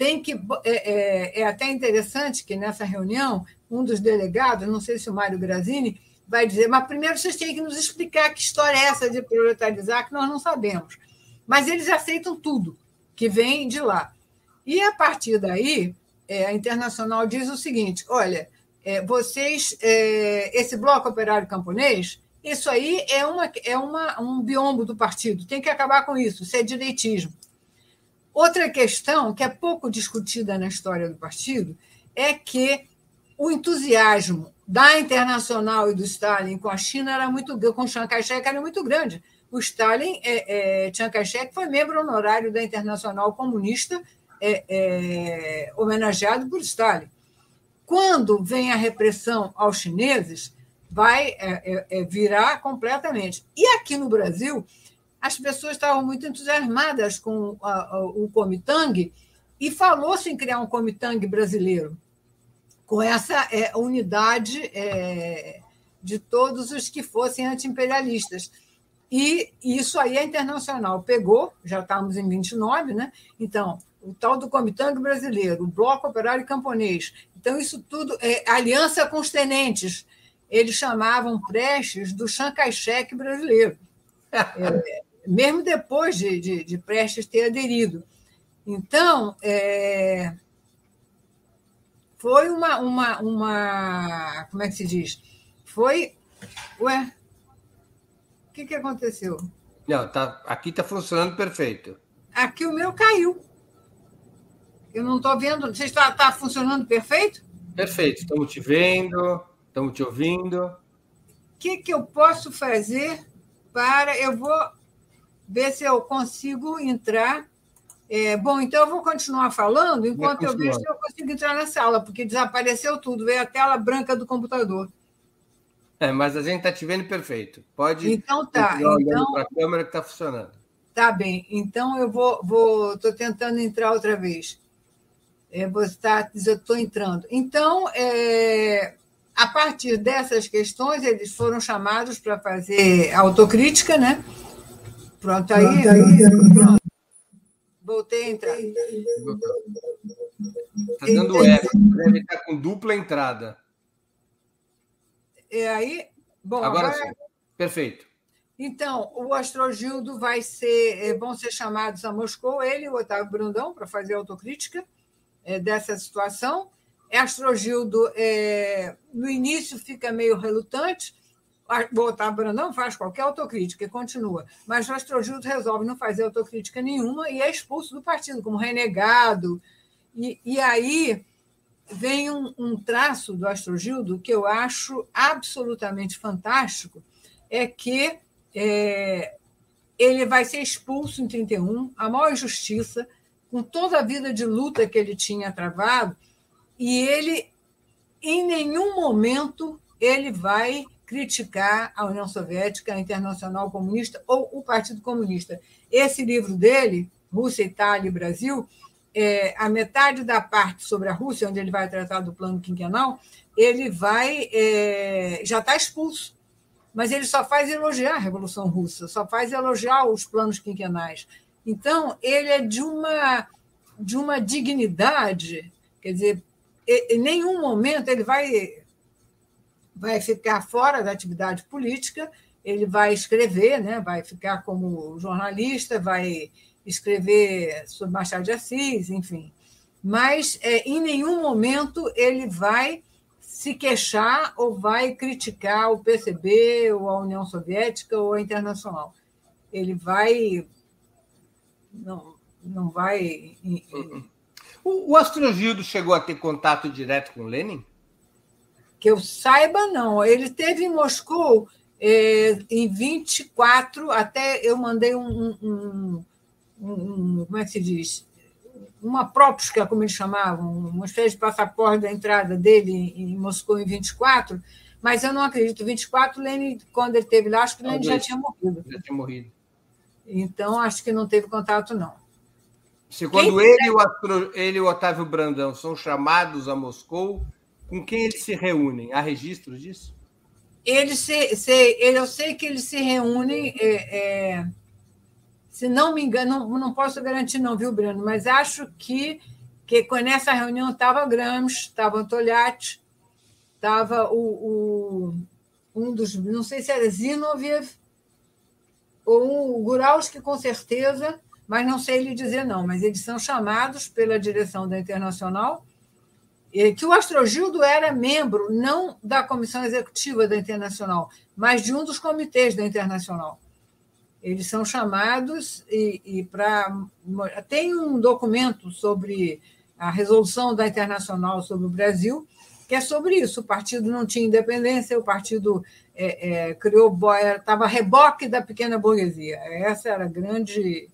tem que. É, é, é, até interessante que nessa reunião, um dos delegados, não sei se o Mário Grazini, vai dizer, mas primeiro vocês têm que nos explicar que história é essa de proletarizar, que nós não sabemos. Mas eles aceitam tudo que vem de lá. E a partir daí, é, a Internacional diz o seguinte: olha, é, vocês, é, esse bloco operário camponês, isso aí é, uma, é uma, um biombo do partido, tem que acabar com isso, isso é direitismo. Outra questão que é pouco discutida na história do partido é que o entusiasmo da Internacional e do Stalin com a China era muito com Chiang Kai-shek era muito grande. O Stalin, é, é, Chiang Kai-shek foi membro honorário da Internacional Comunista, é, é, homenageado por Stalin. Quando vem a repressão aos chineses, vai é, é, virar completamente. E aqui no Brasil, as pessoas estavam muito entusiasmadas com a, a, o Comitang e falou-se em criar um Comitang brasileiro, com essa é, unidade é, de todos os que fossem anti-imperialistas. E isso aí a Internacional pegou, já estamos em 29, né? Então, o tal do Comitang brasileiro, o Bloco Operário Camponês. Então, isso tudo é aliança com os tenentes. Eles chamavam Prestes do Chiang Kai-shek brasileiro. É, mesmo depois de, de, de Prestes ter aderido. Então, é, foi uma, uma, uma. Como é que se diz? Foi. Ué, o que, que aconteceu? Não, tá, aqui está funcionando perfeito. Aqui o meu caiu. Eu não estou vendo. Você está tá funcionando perfeito? Perfeito. Estamos te vendo, estamos te ouvindo. O que, que eu posso fazer para. Eu vou ver se eu consigo entrar. É, bom, então eu vou continuar falando enquanto eu vejo se eu consigo entrar na sala, porque desapareceu tudo, veio a tela branca do computador. É, mas a gente está te vendo perfeito. Pode então tá. Então para a câmera que está funcionando. Tá bem. Então eu vou, vou, estou tentando entrar outra vez. É, você está, eu estou entrando. Então, é, a partir dessas questões, eles foram chamados para fazer autocrítica, né? Pronto, aí. Pronto, aí pronto. Voltei a entrar. Está dando eco, deve estar com dupla entrada. E aí, bom, agora, agora... sim. Perfeito. Então, o Astrogildo vai ser, vão ser chamados a Moscou, ele e o Otávio Brandão, para fazer autocrítica é, dessa situação. Astrogildo, é, no início, fica meio relutante, o Otávio Brandão faz qualquer autocrítica e continua, mas o Astrogildo resolve não fazer autocrítica nenhuma e é expulso do partido como renegado. E, e aí vem um, um traço do Astrogildo que eu acho absolutamente fantástico, é que é, ele vai ser expulso em 31, a maior injustiça, com toda a vida de luta que ele tinha travado, e ele, em nenhum momento, ele vai criticar a União Soviética, a Internacional Comunista ou o Partido Comunista. Esse livro dele, Rússia, Itália e Brasil, é, a metade da parte sobre a Rússia, onde ele vai tratar do plano quinquenal, ele vai é, já está expulso. Mas ele só faz elogiar a Revolução Russa, só faz elogiar os planos quinquenais. Então, ele é de uma, de uma dignidade, quer dizer, em nenhum momento ele vai, vai ficar fora da atividade política, ele vai escrever, né? vai ficar como jornalista, vai escrever sobre Machado de Assis, enfim. Mas é, em nenhum momento ele vai se queixar ou vai criticar o PCB, ou a União Soviética, ou a Internacional. Ele vai. Não, não vai. O, o Astrogildo chegou a ter contato direto com Lenin? Que eu saiba, não. Ele teve em Moscou é, em 24, até eu mandei um, um, um, como é que se diz? Uma própria, como eles chamavam, uma espécie de passaporte da entrada dele em Moscou em 24, mas eu não acredito. 24, Lenin, quando ele esteve lá, acho que Lenin já tinha morrido. Já tinha morrido. Então, acho que não teve contato, não. Se quando ele, o, ele e o Otávio Brandão são chamados a Moscou, com quem eles se reúnem? Há registros disso? Eles se, se, eu sei que eles se reúnem é, é, se não me engano, não, não posso garantir, não, viu, Breno? Mas acho que, que nessa reunião estava Gramsci, estava Togliatti, estava o, o, um dos, não sei se era Zinoviev, ou o Guralski, com certeza, mas não sei lhe dizer não, mas eles são chamados pela direção da Internacional, que o Astrogildo era membro não da comissão executiva da Internacional, mas de um dos comitês da Internacional. Eles são chamados e, e para. Tem um documento sobre a resolução da Internacional sobre o Brasil, que é sobre isso. O partido não tinha independência, o partido é, é, criou. Estava reboque da pequena burguesia. Essa era a grande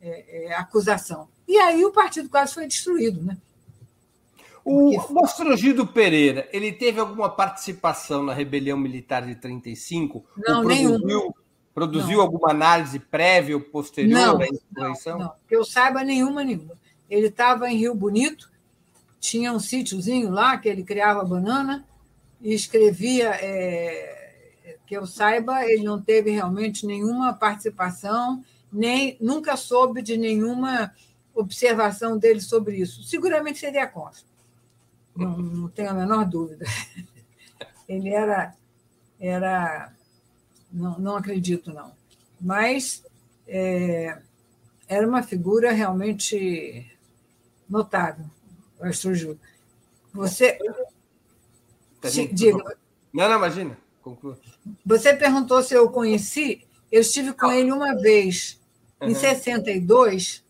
é, é, acusação. E aí o partido quase foi destruído. Né? O Mostrogido Pereira, ele teve alguma participação na rebelião militar de 35? Não, nenhum. Produziu não. alguma análise prévia ou posterior não, à insurreição? Não, não, que eu saiba nenhuma, nenhuma. Ele estava em Rio Bonito, tinha um sítiozinho lá que ele criava banana e escrevia. É, que eu saiba, ele não teve realmente nenhuma participação, nem nunca soube de nenhuma observação dele sobre isso. Seguramente seria contra. Não, não tenho a menor dúvida. Ele era, era não, não acredito, não. Mas é, era uma figura realmente notável, o Astrogil. Você. Tá diga. Não, não, imagina. Conclua. Você perguntou se eu conheci. Eu estive com ele uma vez. Em uhum. 62,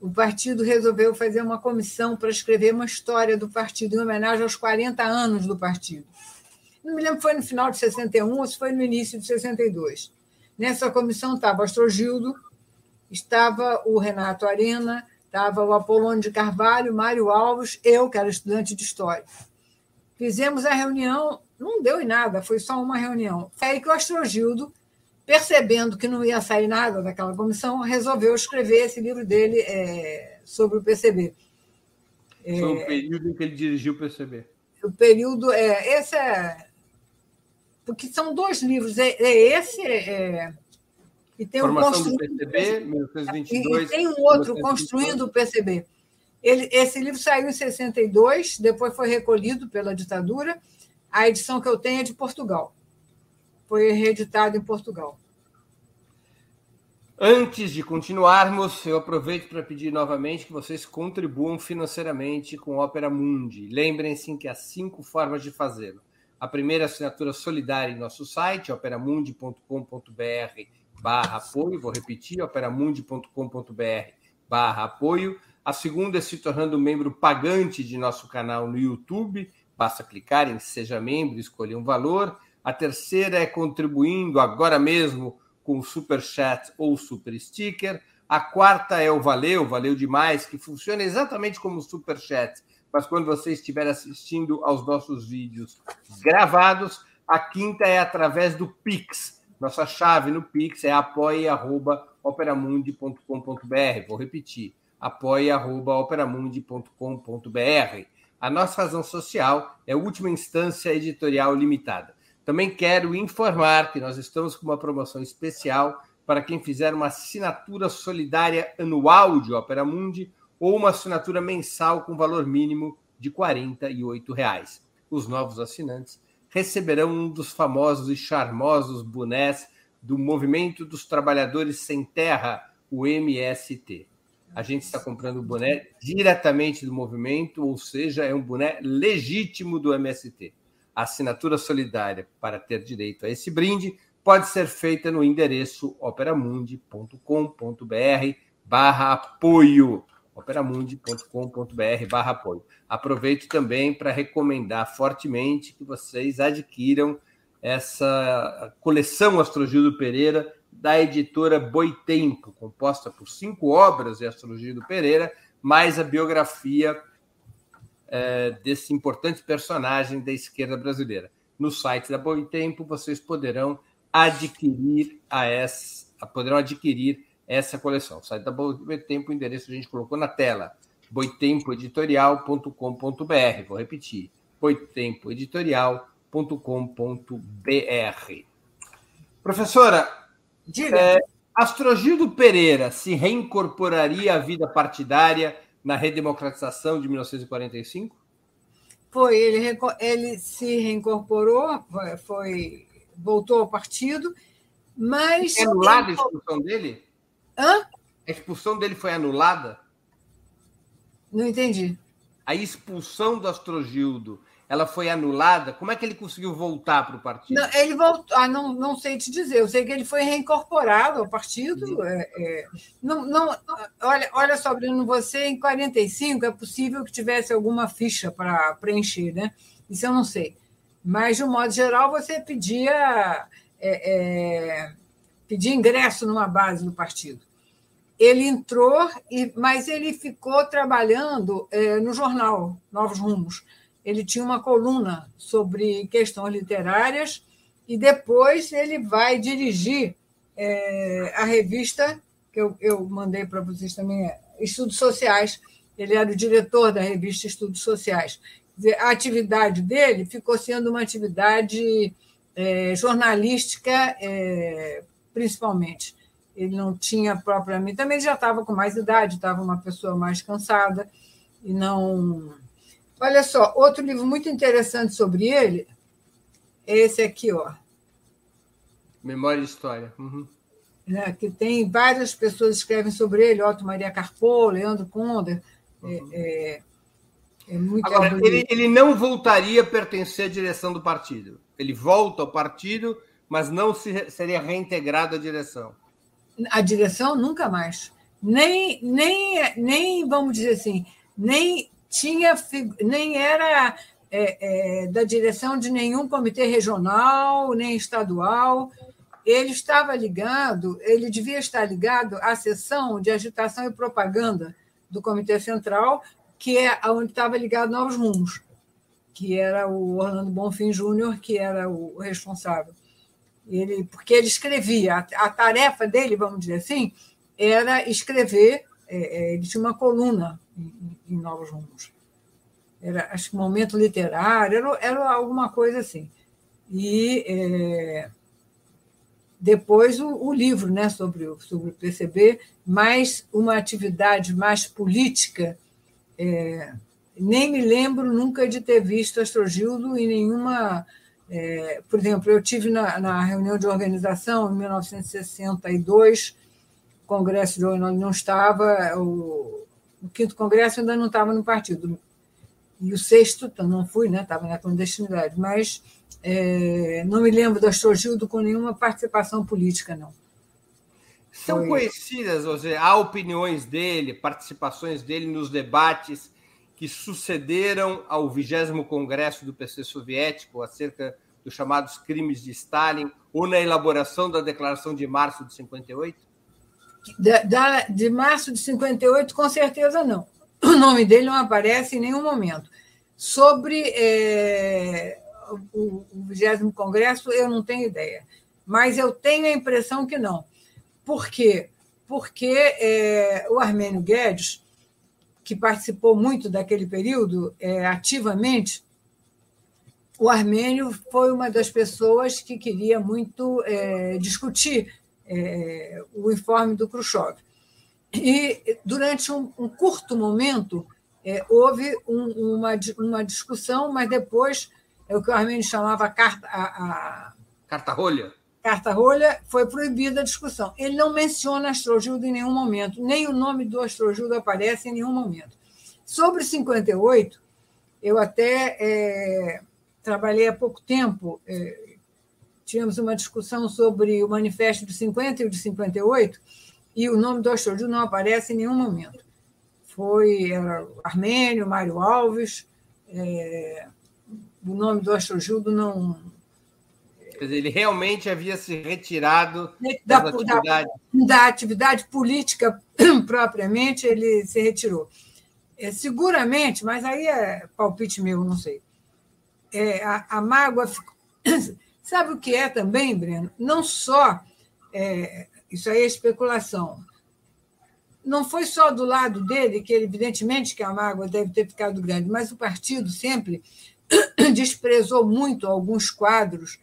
o partido resolveu fazer uma comissão para escrever uma história do partido em homenagem aos 40 anos do partido. Não me lembro se foi no final de 61 ou se foi no início de 62. Nessa comissão estava o Astrogildo, estava o Renato Arena, Estava o Apolônio de Carvalho, Mário Alves, eu, que era estudante de História. Fizemos a reunião, não deu em nada, foi só uma reunião. Foi aí que o Astrogildo, percebendo que não ia sair nada daquela comissão, resolveu escrever esse livro dele é, sobre o PCB. Foi o é, período em que ele dirigiu o PCB. O período. É, esse é. Porque são dois livros. É, é esse. É, e tem Formação um do PCB, 1922. E tem um outro, 1922. Construindo o PCB. Ele, esse livro saiu em 62, depois foi recolhido pela ditadura. A edição que eu tenho é de Portugal. Foi reeditado em Portugal. Antes de continuarmos, eu aproveito para pedir novamente que vocês contribuam financeiramente com Opera Mundi. Lembrem-se que há cinco formas de fazê-lo. A primeira é assinatura solidária em nosso site, operamundi.com.br barra apoio. Vou repetir, operamundi.com.br barra apoio. A segunda é se tornando membro pagante de nosso canal no YouTube. Basta clicar em Seja Membro escolher um valor. A terceira é contribuindo agora mesmo com super chat ou super sticker. A quarta é o valeu, valeu demais, que funciona exatamente como super chat, mas quando você estiver assistindo aos nossos vídeos gravados. A quinta é através do Pix. Nossa chave no Pix é apoia@operamundi.com.br. Vou repetir: apoia@operamundi.com.br. A nossa razão social é última instância editorial limitada. Também quero informar que nós estamos com uma promoção especial para quem fizer uma assinatura solidária anual de Opera Mundi ou uma assinatura mensal com valor mínimo de 48 reais. Os novos assinantes receberão um dos famosos e charmosos bonés do Movimento dos Trabalhadores Sem Terra, o MST. A gente está comprando o boné diretamente do movimento, ou seja, é um boné legítimo do MST. A assinatura solidária para ter direito a esse brinde pode ser feita no endereço operamundi.com.br barra apoio operamundi.com.br barra apoio. Aproveito também para recomendar fortemente que vocês adquiram essa coleção Astrogildo Pereira da editora Boitempo, composta por cinco obras de Astrogildo Pereira, mais a biografia é, desse importante personagem da esquerda brasileira. No site da Boitempo vocês poderão adquirir a essa, poderão adquirir essa coleção. O site da Boitempo, o endereço a gente colocou na tela, boitempoeditorial.com.br. Vou repetir, boitempoeditorial.com.br. Professora, Diga. É, Astrogildo Pereira se reincorporaria à vida partidária na redemocratização de 1945? Foi, ele, ele se reincorporou, foi, voltou ao partido, mas. É anulada a expulsão dele? Hã? A expulsão dele foi anulada? Não entendi. A expulsão do Astrogildo ela foi anulada. Como é que ele conseguiu voltar para o partido? Não, ele voltou, ah, não, não sei te dizer. Eu sei que ele foi reincorporado ao partido. É, é, não, não, olha, olha só, Bruno, você em 45 é possível que tivesse alguma ficha para preencher, né? Isso eu não sei. Mas, de um modo geral, você pedia, é, é pedia ingresso numa base do partido. Ele entrou, mas ele ficou trabalhando é, no jornal Novos Rumos ele tinha uma coluna sobre questões literárias e depois ele vai dirigir é, a revista que eu, eu mandei para vocês também, é Estudos Sociais. Ele era o diretor da revista Estudos Sociais. A atividade dele ficou sendo uma atividade é, jornalística, é, principalmente. Ele não tinha propriamente. Também já estava com mais idade, estava uma pessoa mais cansada e não Olha só, outro livro muito interessante sobre ele é esse aqui, ó. Memória e História. Uhum. É, que tem várias pessoas que escrevem sobre ele, Otto Maria Carpo, Leandro Conder. É, uhum. É, é, muito Agora, ele, ele não voltaria a pertencer à direção do partido. Ele volta ao partido, mas não se, seria reintegrado à direção. A direção nunca mais. Nem, nem, nem, vamos dizer assim, nem tinha nem era é, é, da direção de nenhum comitê regional nem estadual. Ele estava ligado, ele devia estar ligado à seção de agitação e propaganda do Comitê Central, que é onde estava ligado Novos Rumos, que era o Orlando Bonfim Júnior, que era o responsável. Ele, porque ele escrevia, a, a tarefa dele, vamos dizer assim, era escrever, é, é, ele tinha uma coluna em, em Novos Rumos. Era, acho que momento literário, era, era alguma coisa assim. E é, depois o, o, livro né, sobre, o, sobre o PCB, mais uma atividade mais política. É, nem me lembro nunca de ter visto Astrogildo em nenhuma. É, por exemplo, eu tive na, na, reunião de organização em 1962, o Congresso de Orlando não estava, o, o quinto Congresso ainda não estava no partido, e o sexto não fui, né, estava na clandestinidade, mas é, não me lembro do Astrogildo com nenhuma participação política, não. São Foi... conhecidas, seja, há opiniões dele, participações dele nos debates que sucederam ao 20 Congresso do PC Soviético acerca dos chamados crimes de Stalin ou na elaboração da Declaração de Março de 58? Da, de março de 58, com certeza não. O nome dele não aparece em nenhum momento. Sobre é, o, o 20 Congresso, eu não tenho ideia. Mas eu tenho a impressão que não. Por quê? Porque é, o Armênio Guedes, que participou muito daquele período é, ativamente, o Armênio foi uma das pessoas que queria muito é, discutir é, o informe do Khrushchev. E, durante um, um curto momento, é, houve um, uma, uma discussão, mas depois é o que o Armênio chamava carta, a, a... carta rolha. Carta rolha foi proibida a discussão. Ele não menciona Astrogildo em nenhum momento, nem o nome do Astrogildo aparece em nenhum momento. Sobre 58, eu até é, trabalhei há pouco tempo, é, tínhamos uma discussão sobre o manifesto de 50 e o de 58, e o nome do Astrogildo não aparece em nenhum momento. Foi era Armênio, Mário Alves, é, o nome do Astrogildo não. Quer dizer, ele realmente havia se retirado da, da, atividade. da atividade política propriamente, ele se retirou. É, seguramente, mas aí é palpite meu, não sei. É, a, a mágoa. Ficou... Sabe o que é também, Breno? Não só. É, isso aí é especulação. Não foi só do lado dele, que evidentemente que a mágoa deve ter ficado grande, mas o partido sempre desprezou muito alguns quadros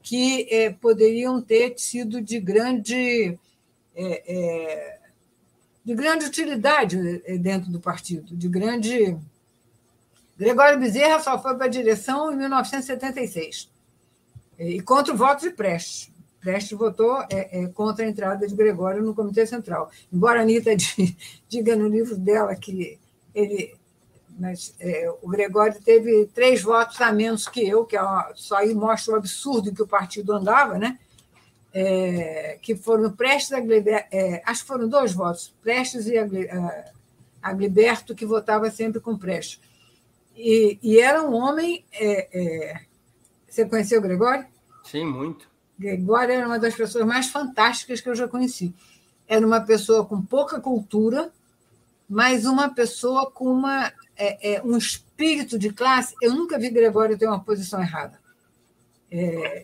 que é, poderiam ter sido de grande, é, é, de grande utilidade é, dentro do partido, de grande. Gregório Bezerra só foi para a direção em 1976 é, e contra o voto de Prestes. Prestes votou é, contra a entrada de Gregório no Comitê Central. Embora a Anitta diga no livro dela que ele mas é, o Gregório teve três votos a menos que eu, que é uma, só aí mostra o absurdo que o partido andava, né? É, que foram Prestes a é, acho que foram dois votos, Prestes e Agliberto, que votava sempre com Prestes. E, e era um homem. Você conheceu o Gregório? Sim, muito. Gregório era uma das pessoas mais fantásticas que eu já conheci. Era uma pessoa com pouca cultura, mas uma pessoa com uma é, é, um espírito de classe, eu nunca vi Gregório ter uma posição errada. É,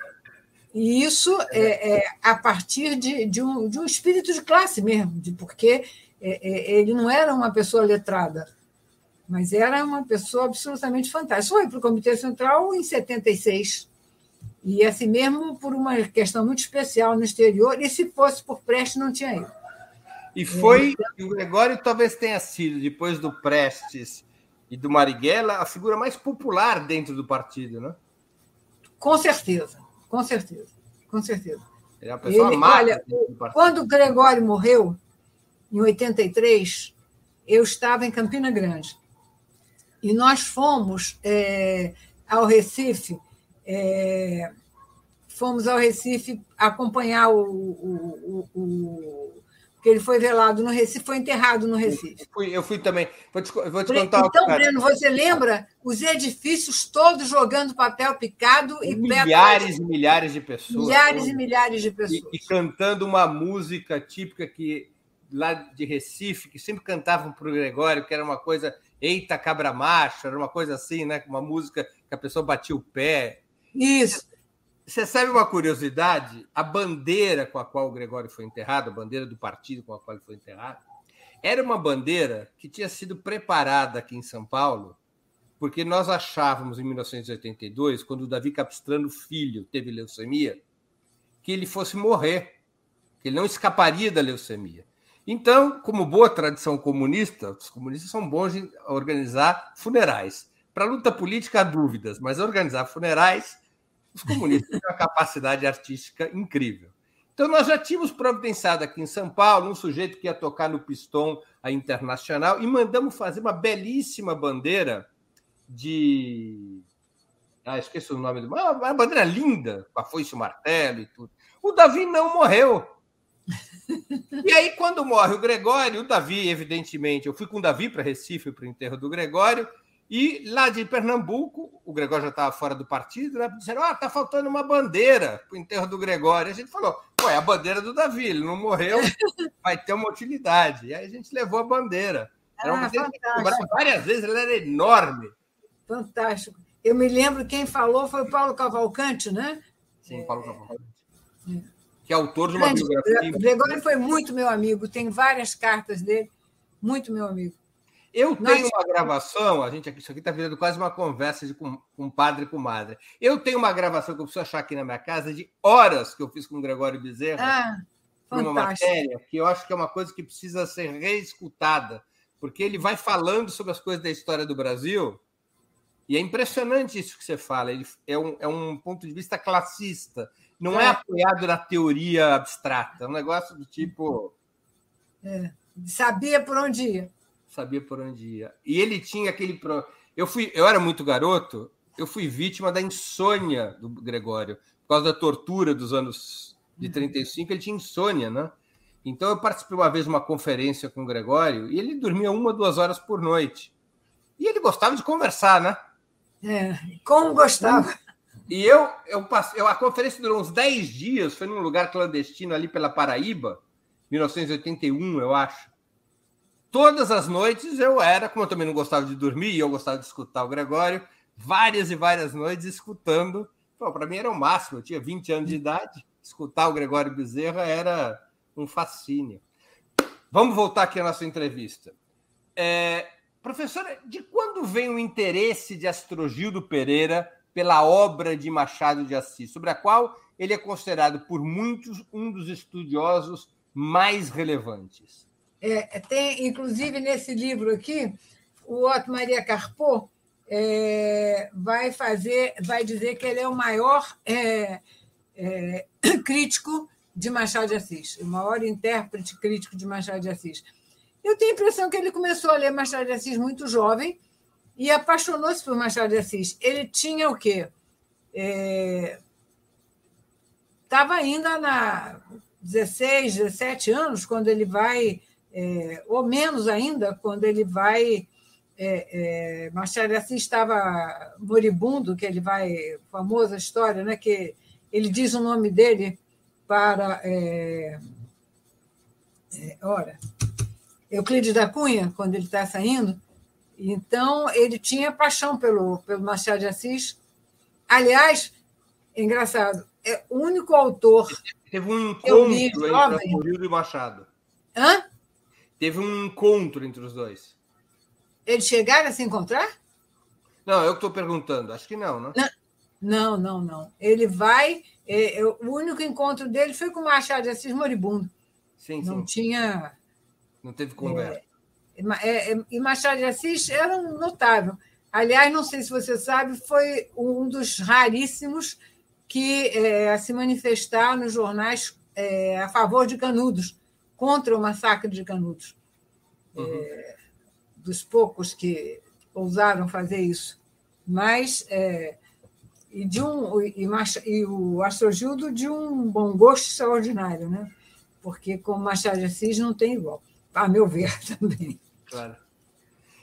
e isso é, é, a partir de, de, um, de um espírito de classe mesmo, de, porque é, é, ele não era uma pessoa letrada, mas era uma pessoa absolutamente fantástica. Foi para o Comitê Central em 76, e assim mesmo por uma questão muito especial no exterior, e se fosse por Prestes, não tinha ido. E foi, o Gregório talvez tenha sido, depois do Prestes e do Marighella a figura mais popular dentro do partido, né? Com certeza, com certeza, com certeza. Ele é uma pessoa Ele. Olha, quando o Gregório morreu, em 83, eu estava em Campina Grande. E nós fomos é, ao Recife, é, fomos ao Recife acompanhar o, o, o, porque ele foi velado no Recife, foi enterrado no Recife. Eu fui, eu fui também. Vou te, vou te contar Então, Breno, você lembra os edifícios todos jogando papel picado e milhares e milhares de pessoas. Milhares e milhares de pessoas. E, e, cantando uma música típica que lá de Recife que sempre cantavam para o Gregório, que era uma coisa, eita cabra macho, era uma coisa assim, né? Uma música que a pessoa batia o pé. Isso. Você sabe uma curiosidade? A bandeira com a qual o Gregório foi enterrado, a bandeira do partido com a qual ele foi enterrado, era uma bandeira que tinha sido preparada aqui em São Paulo, porque nós achávamos em 1982, quando o Davi Capistrano filho teve leucemia, que ele fosse morrer, que ele não escaparia da leucemia. Então, como boa tradição comunista, os comunistas são bons em organizar funerais. Para a luta política há dúvidas, mas organizar funerais os comunistas têm uma capacidade artística incrível. Então, nós já tínhamos providenciado aqui em São Paulo um sujeito que ia tocar no Piston a Internacional e mandamos fazer uma belíssima bandeira de. Ah, esqueci o nome do. Uma bandeira linda, com a foice e o martelo e tudo. O Davi não morreu. E aí, quando morre o Gregório, o Davi, evidentemente, eu fui com o Davi para Recife para o enterro do Gregório, e lá de Pernambuco, o Gregório já estava fora do partido, né? disseram: ah, está faltando uma bandeira para o enterro do Gregório. A gente falou: pô, é a bandeira do Davi, ele não morreu, vai ter uma utilidade. E aí a gente levou a bandeira. Era uma ah, bandeira que várias vezes, ela era enorme. Fantástico. Eu me lembro quem falou foi o Paulo Cavalcante, né? Sim, Paulo Cavalcante. É. Que é autor de uma Grande. biografia. O Gregório foi muito meu amigo, tem várias cartas dele, muito meu amigo. Eu tenho uma gravação, a gente aqui, isso aqui está virando quase uma conversa de com, com padre e com madre. Eu tenho uma gravação que eu preciso achar aqui na minha casa de horas que eu fiz com o Gregório Bezerra. Ah, uma matéria que eu acho que é uma coisa que precisa ser reescutada, porque ele vai falando sobre as coisas da história do Brasil, e é impressionante isso que você fala. Ele é um, é um ponto de vista classista, não é, é apoiado na teoria abstrata, é um negócio do tipo. É, sabia por onde ia sabia por onde ia. E ele tinha aquele. Pro... Eu, fui, eu era muito garoto, eu fui vítima da insônia do Gregório. Por causa da tortura dos anos de 35, ele tinha insônia, né? Então eu participei uma vez de uma conferência com o Gregório e ele dormia uma, duas horas por noite. E ele gostava de conversar, né? É, como gostava. E eu, eu passei, eu, a conferência durou uns 10 dias, foi num lugar clandestino ali pela Paraíba, 1981, eu acho todas as noites eu era, como eu também não gostava de dormir e eu gostava de escutar o Gregório, várias e várias noites escutando. Para mim era o máximo, eu tinha 20 anos de idade, escutar o Gregório Bezerra era um fascínio. Vamos voltar aqui à nossa entrevista. É, professora, de quando vem o interesse de Astrogildo Pereira pela obra de Machado de Assis, sobre a qual ele é considerado por muitos um dos estudiosos mais relevantes? É, tem, inclusive, nesse livro aqui, o Otto Maria Carpo é, vai fazer, vai dizer que ele é o maior é, é, crítico de Machado de Assis, o maior intérprete crítico de Machado de Assis. Eu tenho a impressão que ele começou a ler Machado de Assis muito jovem e apaixonou-se por Machado de Assis. Ele tinha o quê? Estava é, ainda na 16, 17 anos, quando ele vai é, ou menos ainda, quando ele vai. É, é, Machado de Assis estava moribundo, que ele vai. famosa história, né, que ele diz o nome dele para. É, é, ora, Euclides da Cunha, quando ele está saindo. Então, ele tinha paixão pelo, pelo Machado de Assis. Aliás, é engraçado, é o único autor. Teve um encontro entre Murilo e Machado. Hã? Teve um encontro entre os dois. Eles chegaram a se encontrar? Não, eu que estou perguntando. Acho que não, né? Não, não, não. Ele vai. É, é, o único encontro dele foi com o Machado de Assis moribundo. Sim, não sim. tinha. Não teve conversa. É, é, e Machado de Assis era um notável. Aliás, não sei se você sabe, foi um dos raríssimos que é, se manifestar nos jornais é, a favor de Canudos contra o massacre de Canudos. Uhum. É, dos poucos que ousaram fazer isso. Mas. É, e, de um, e, e o Astrogildo de um bom gosto extraordinário, né? porque como Machado de Assis não tem igual, a meu ver também. Claro.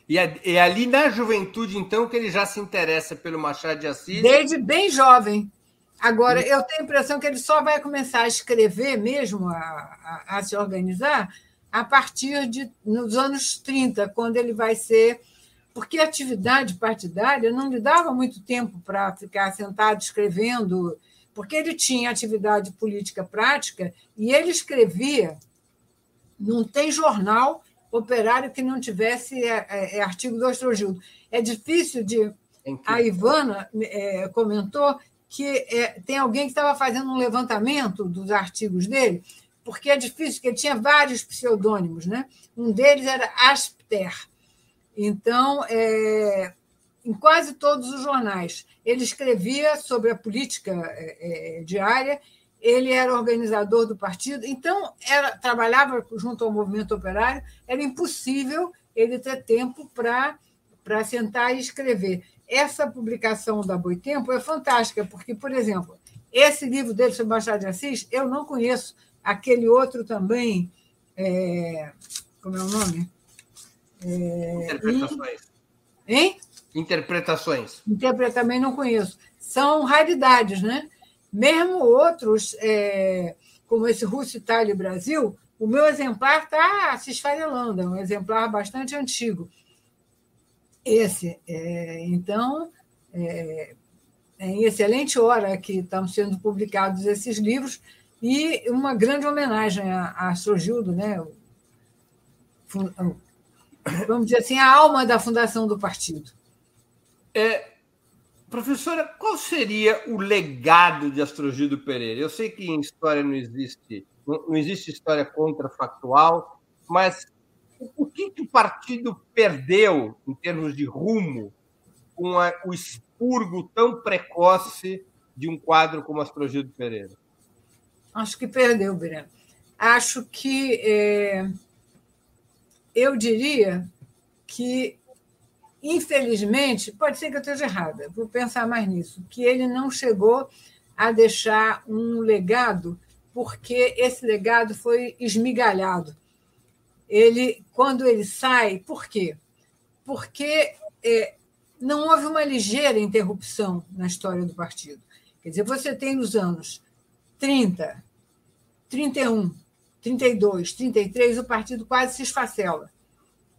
E é, é ali na juventude, então, que ele já se interessa pelo Machado de Assis? Desde bem jovem. Agora, eu tenho a impressão que ele só vai começar a escrever mesmo, a, a, a se organizar, a partir de nos anos 30, quando ele vai ser. Porque a atividade partidária não lhe dava muito tempo para ficar sentado escrevendo, porque ele tinha atividade política prática e ele escrevia. Não tem jornal operário que não tivesse é, é, é artigo do Astrogildo. É difícil de. A Ivana é, comentou que é, tem alguém que estava fazendo um levantamento dos artigos dele porque é difícil, porque ele tinha vários pseudônimos, né? Um deles era Aspter. Então, é, em quase todos os jornais, ele escrevia sobre a política diária, ele era organizador do partido, então era, trabalhava junto ao movimento operário, era impossível ele ter tempo para sentar e escrever. Essa publicação da Boitempo é fantástica, porque, por exemplo, esse livro dele sobre Machado de Assis, eu não conheço, aquele outro também, é, como é o nome? É, Interpretações. Hein? Interpretações. Interpretações também não conheço. São raridades, né? Mesmo outros, é, como esse Russo, Itália e Brasil, o meu exemplar está se esfarelando, é um exemplar bastante antigo. Esse. É, então, é, é em excelente hora que estão sendo publicados esses livros, e uma grande homenagem a, a Sogildo, né? vamos dizer assim, a alma da fundação do partido. É, professora, qual seria o legado de Astrogildo Pereira? Eu sei que em história não existe, não existe história contrafactual, mas o que, que o partido perdeu em termos de rumo com a, o expurgo tão precoce de um quadro como Astrogildo Pereira? Acho que perdeu, Breno. Acho que é, eu diria que, infelizmente, pode ser que eu esteja errada, vou pensar mais nisso, que ele não chegou a deixar um legado, porque esse legado foi esmigalhado. Ele, quando ele sai, por quê? Porque é, não houve uma ligeira interrupção na história do partido. Quer dizer, você tem nos anos 30, 31, 32, 33, o partido quase se esfacela.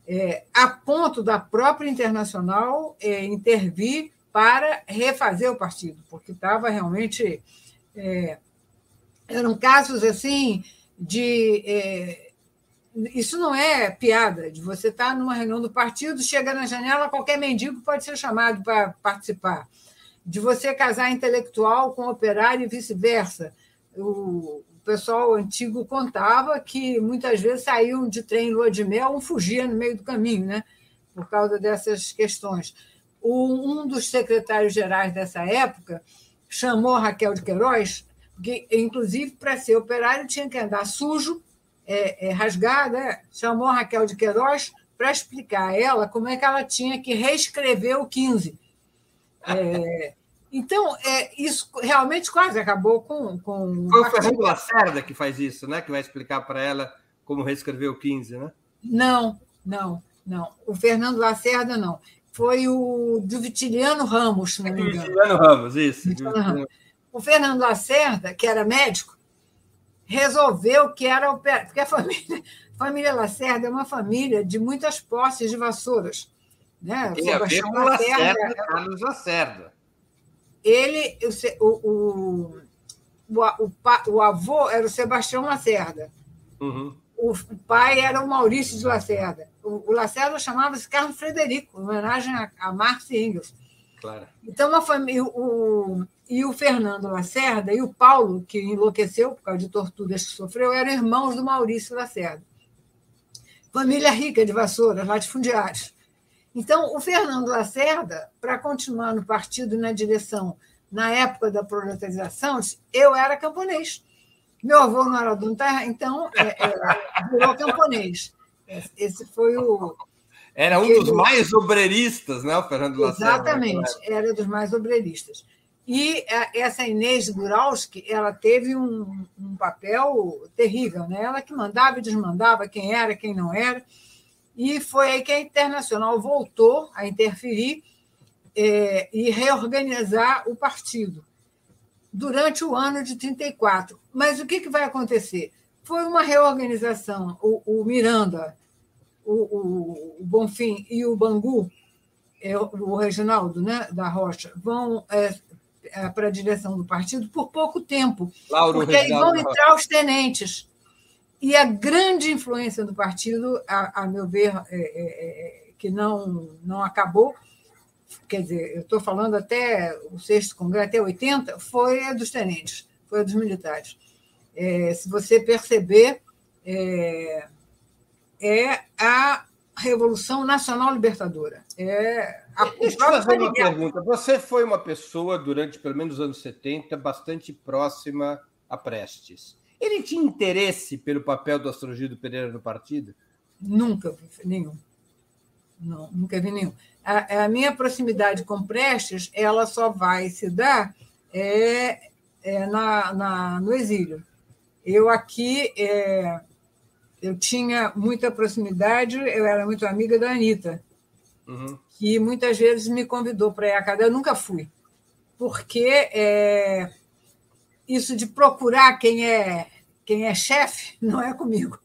É, a ponto da própria Internacional é, intervir para refazer o partido, porque estava realmente. É, eram casos assim de. É, isso não é piada, de você estar tá numa reunião do partido, chega na janela, qualquer mendigo pode ser chamado para participar. De você casar intelectual com operário e vice-versa pessoal antigo contava que muitas vezes saíam de trem lua de mel, um fugia no meio do caminho, né? por causa dessas questões. um dos secretários gerais dessa época chamou Raquel de Queiroz, que, inclusive, para ser operário, tinha que andar sujo, é, é, rasgado, né? chamou Raquel de Queiroz para explicar a ela como é que ela tinha que reescrever o 15. É, então, é, isso realmente quase acabou com. com Foi o Fernando Lacerda que faz isso, né? Que vai explicar para ela como reescrever o 15, né? Não, não, não. O Fernando Lacerda não. Foi o do Vitiliano Ramos, se não me engano. Vitiliano Ramos, isso. Ramos. O Fernando Lacerda, que era médico, resolveu que era o. Porque a família, a família Lacerda é uma família de muitas posses de vassouras. Né? Tem a ver com Lacerda, Carlos Lacerda ele, o, o, o, o, avô era o Sebastião Lacerda. Uhum. O pai era o Maurício de Lacerda. O, o Lacerda chamava-se Carlos Frederico, em homenagem a, a Marx e Engels. Claro. Então, a família, o, e o Fernando Lacerda e o Paulo, que enlouqueceu por causa de torturas que sofreu, eram irmãos do Maurício Lacerda. Família rica de vassouras, latifundiários. Então, o Fernando Lacerda, para continuar no partido na direção, na época da proletarização, eu era camponês. Meu avô não era dono terra, então é, é, virou camponês. Esse foi o. Era um dos mais obreiristas, né, o Fernando Lacerda? Exatamente, era dos mais obreiristas. E essa Inês Guralski, ela teve um, um papel terrível, né? Ela que mandava e desmandava quem era, quem não era. E foi aí que a Internacional voltou a interferir é, e reorganizar o partido durante o ano de 34. Mas o que, que vai acontecer? foi uma reorganização. O, o Miranda, o, o, o, Bonfim e o Bangu, é, o Reginaldo né, da Rocha, vão é, é, para a direção do partido por pouco tempo, Lauro porque aí vão entrar os tenentes. E a grande influência do partido, a, a meu ver, é, é, é que não, não acabou, quer dizer, eu estou falando até o sexto congresso, até 80, foi a dos tenentes, foi a dos militares. É, se você perceber, é, é, a Revolução Nacional Libertadora. É a, Deixa eu fazer uma pergunta. Você foi uma pessoa, durante pelo menos os anos 70, bastante próxima a Prestes. Ele tinha interesse pelo papel do Astrogildo Pereira no partido? Nunca, nenhum. Não, nunca vi nenhum. A, a, minha proximidade com Prestes, ela só vai se dar é, é na, na, no exílio. Eu aqui, é, eu tinha muita proximidade, eu era muito amiga da Anitta, uhum. que muitas vezes me convidou para ir à cadeia. Eu nunca fui, porque é, isso de procurar quem é, quem é chefe não é comigo.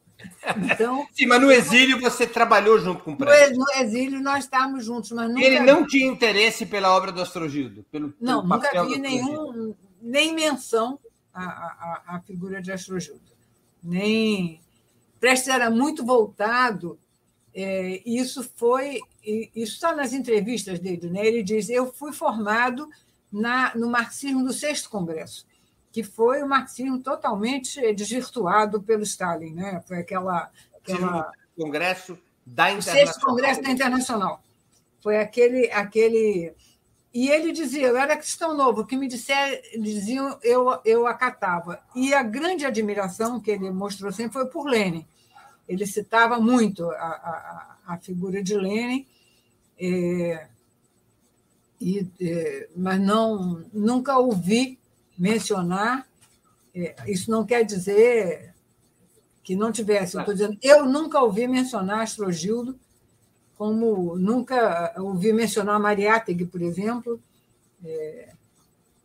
Então, Sim, mas no exílio você trabalhou junto com o Prestes. No exílio nós estávamos juntos, mas nunca... Ele não tinha interesse pela obra do Astrogildo? Pelo, pelo não, nunca vi nenhum, nem menção à, à, à figura de Astrogildo. Nem... Prestes era muito voltado, é, isso foi... Isso está nas entrevistas dele, né? ele diz, eu fui formado na, no marxismo do sexto congresso que foi o marxismo totalmente desvirtuado pelo Stalin, né? Foi aquela, aquela... congresso da Internacional. O sexto congresso da Internacional. Foi aquele aquele e ele dizia, eu era cristão novo, o que me disser, diziam, eu, eu acatava. E a grande admiração que ele mostrou sempre foi por Lenin. Ele citava muito a, a, a figura de Lenin, é, e, é, mas não, nunca ouvi mencionar. É, isso não quer dizer que não tivesse. Eu estou dizendo, eu nunca ouvi mencionar Astrogildo, como nunca ouvi mencionar Mariátegui, por exemplo. É,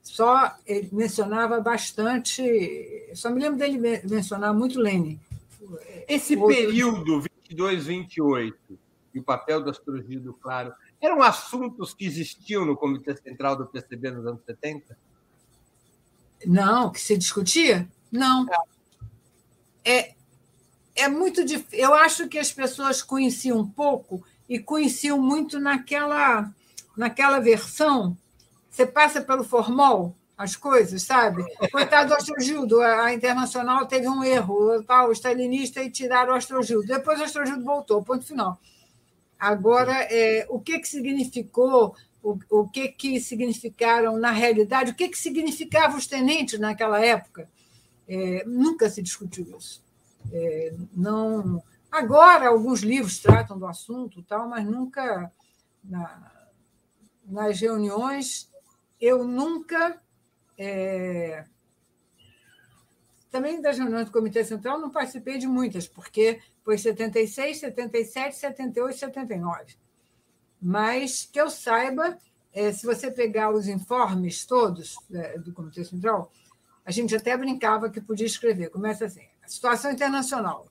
só ele mencionava bastante. Só me lembro dele mencionar muito Lenin. Esse Outro... período 22, 28 e o papel do Astrogildo, claro, eram assuntos que existiam no Comitê Central do PCB nos anos 70? Não, que se discutia? Não. É, é muito difícil. Eu acho que as pessoas conheciam um pouco e conheciam muito naquela, naquela versão. Você passa pelo formol, as coisas, sabe? Coitado do Astrogildo, a Internacional teve um erro, tal, o stalinista e tiraram o Astrogildo. Depois o Astrogildo voltou, ponto final. Agora, é, o que, que significou o, o que, que significaram na realidade, o que, que significavam os tenentes naquela época. É, nunca se discutiu isso. É, não. Agora, alguns livros tratam do assunto, tal, mas nunca, na, nas reuniões, eu nunca. É, também das reuniões do Comitê Central não participei de muitas, porque foi 76, 77, 78, 79 mas que eu saiba, é, se você pegar os informes todos é, do Comitê Central, a gente até brincava que podia escrever. Começa assim: situação internacional.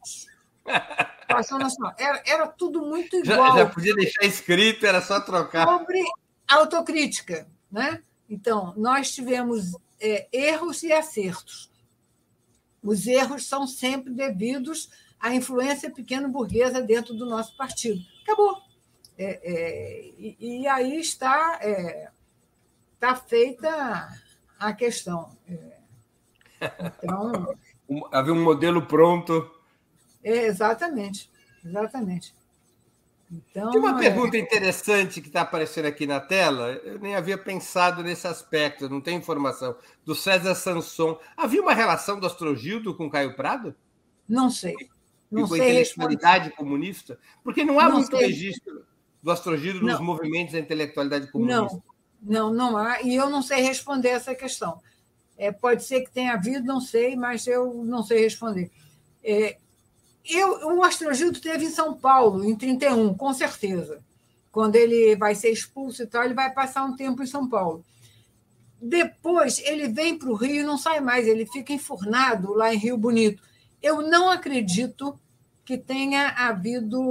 Situação nacional. Era, era tudo muito igual. Já, já podia deixar escrito, era só trocar. Sobre autocrítica. Né? Então, nós tivemos é, erros e acertos. Os erros são sempre devidos à influência pequeno-burguesa dentro do nosso partido. Acabou. É, é, e, e, aí está, é, está feita a questão. É, então, Havia um modelo pronto. É, exatamente, exatamente. Então, Tem uma pergunta interessante que está aparecendo aqui na tela. Eu nem havia pensado nesse aspecto, não tem informação. Do César Sanson. Havia uma relação do Astrogildo com Caio Prado? Não sei. Não e com a intelectualidade comunista? Porque não há não muito sei. registro do astrogiro nos movimentos da intelectualidade comunista? Não, não, não há, e eu não sei responder essa questão. É, pode ser que tenha havido, não sei, mas eu não sei responder. É, eu, o Astrogildo teve em São Paulo, em 31, com certeza. Quando ele vai ser expulso e tal, ele vai passar um tempo em São Paulo. Depois, ele vem para o Rio e não sai mais, ele fica enfurnado lá em Rio Bonito. Eu não acredito que tenha havido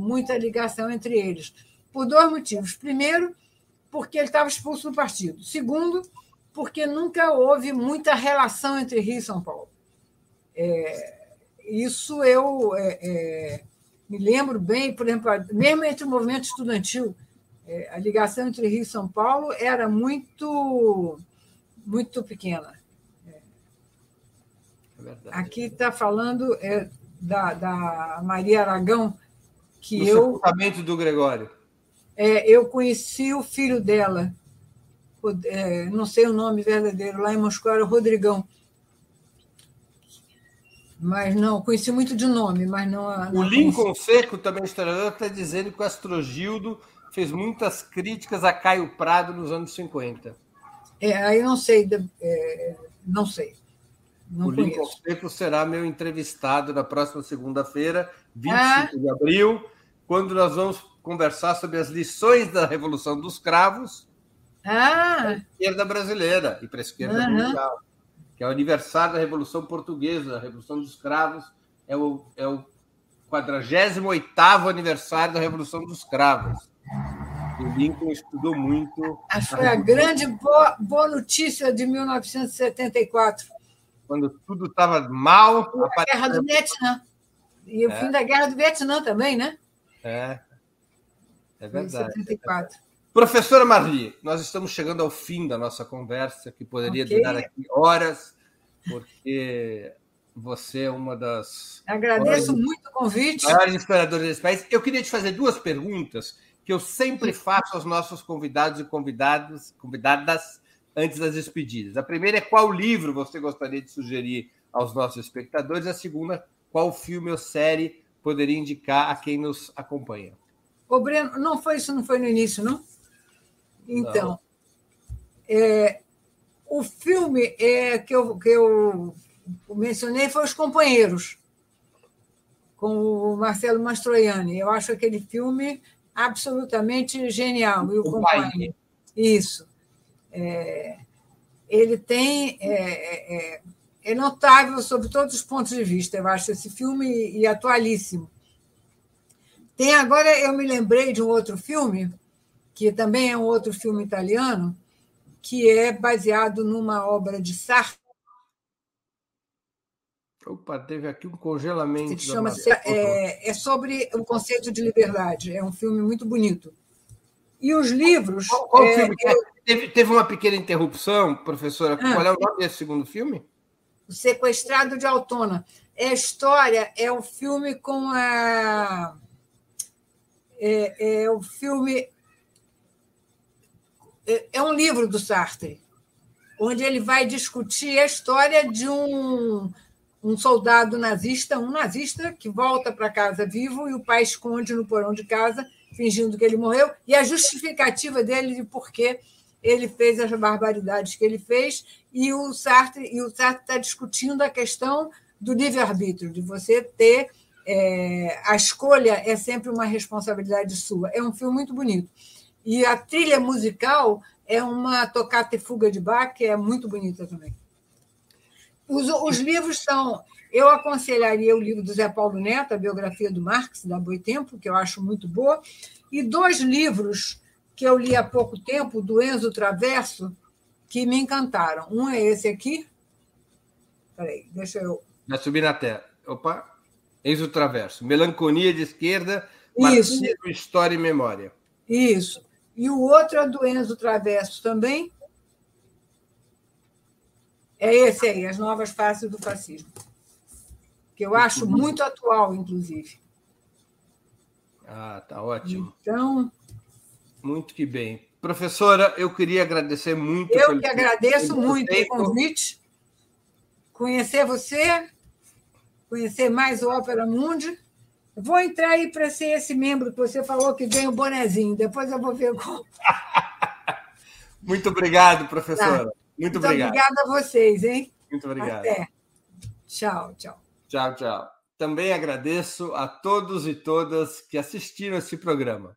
muita ligação entre eles, por dois motivos. Primeiro, porque ele estava expulso do partido. Segundo, porque nunca houve muita relação entre Rio e São Paulo. É, isso eu é, é, me lembro bem, por exemplo, mesmo entre o movimento estudantil, é, a ligação entre Rio e São Paulo era muito, muito pequena. É Aqui está falando é, da, da Maria Aragão, que o eu. O do Gregório. É, eu conheci o filho dela, é, não sei o nome verdadeiro, lá em Moscou era Rodrigão. Mas não, conheci muito de nome, mas não. não o Lincoln conheci. Seco, também historiador, está dizendo que o Astrogildo fez muitas críticas a Caio Prado nos anos 50. É, aí não sei, é, não sei. Não o Lincoln Seco será meu entrevistado na próxima segunda-feira, 25 ah. de abril, quando nós vamos conversar sobre as lições da Revolução dos Cravos ah. para a esquerda brasileira e para a esquerda uhum. mundial, que é o aniversário da Revolução Portuguesa, a Revolução dos Cravos, é o, é o 48 aniversário da Revolução dos Cravos. O Lincoln estudou muito. Que foi a grande boa, boa notícia de 1974. Quando tudo estava mal. A Guerra do Vietnã. E o é. fim da Guerra do Vietnã também, né? É. É verdade. 74. Professora Marli, nós estamos chegando ao fim da nossa conversa, que poderia okay. durar aqui horas, porque você é uma das. Agradeço maiores, muito o convite. Maiores historiadores desse país. Eu queria te fazer duas perguntas que eu sempre faço aos nossos convidados e convidados, convidadas antes das despedidas. A primeira é qual livro você gostaria de sugerir aos nossos espectadores. A segunda, qual filme ou série poderia indicar a quem nos acompanha. Ô, Breno, não foi isso, não foi no início, não? Então, é, o filme é, que, eu, que eu mencionei foi Os Companheiros, com o Marcelo Mastroianni. Eu acho aquele filme absolutamente genial. E o, o companheiro. Isso. É, ele tem. É, é, é, é notável sob todos os pontos de vista, eu acho, esse filme e atualíssimo. Tem agora, eu me lembrei de um outro filme que também é um outro filme italiano, que é baseado numa obra de Sartre. Opa, teve aqui um congelamento. Que chama é, é sobre o conceito de liberdade. É um filme muito bonito. E os livros. Qual, qual é, filme? É, teve, teve uma pequena interrupção, professora. Ah, qual é o nome desse segundo filme? O Sequestrado de Altona. É a história, é o filme com a. É, é o filme é, é um livro do Sartre, onde ele vai discutir a história de um, um soldado nazista, um nazista que volta para casa vivo e o pai esconde no porão de casa, fingindo que ele morreu, e a justificativa dele de por que ele fez as barbaridades que ele fez, e o Sartre está discutindo a questão do livre-arbítrio, de você ter é, a escolha é sempre uma responsabilidade sua. É um filme muito bonito. E a trilha musical é uma tocata e fuga de Bach, que é muito bonita também. Os, os livros são. Eu aconselharia o livro do Zé Paulo Neto, a biografia do Marx, da Boitempo, que eu acho muito boa, e dois livros que eu li há pouco tempo, do Enzo Traverso, que me encantaram. Um é esse aqui. Peraí, deixa eu. Vai subir na tela. Opa! Enzo Traverso. Melancolia de esquerda, Isso. História e Memória. Isso. E o outro é do Enzo Traverso também. É esse aí, As Novas Faces do Fascismo. Que eu acho muito atual, inclusive. Ah, tá ótimo. Então. Muito que bem. Professora, eu queria agradecer muito. Eu que agradeço muito o convite. Conhecer você, conhecer mais o Ópera Mundi. Vou entrar aí para ser esse membro que você falou que ganha o bonezinho. Depois eu vou ver como. Muito obrigado, professora. Tá. Muito, Muito obrigado. Obrigada a vocês, hein? Muito obrigado. Até. Tchau, tchau. Tchau, tchau. Também agradeço a todos e todas que assistiram esse programa,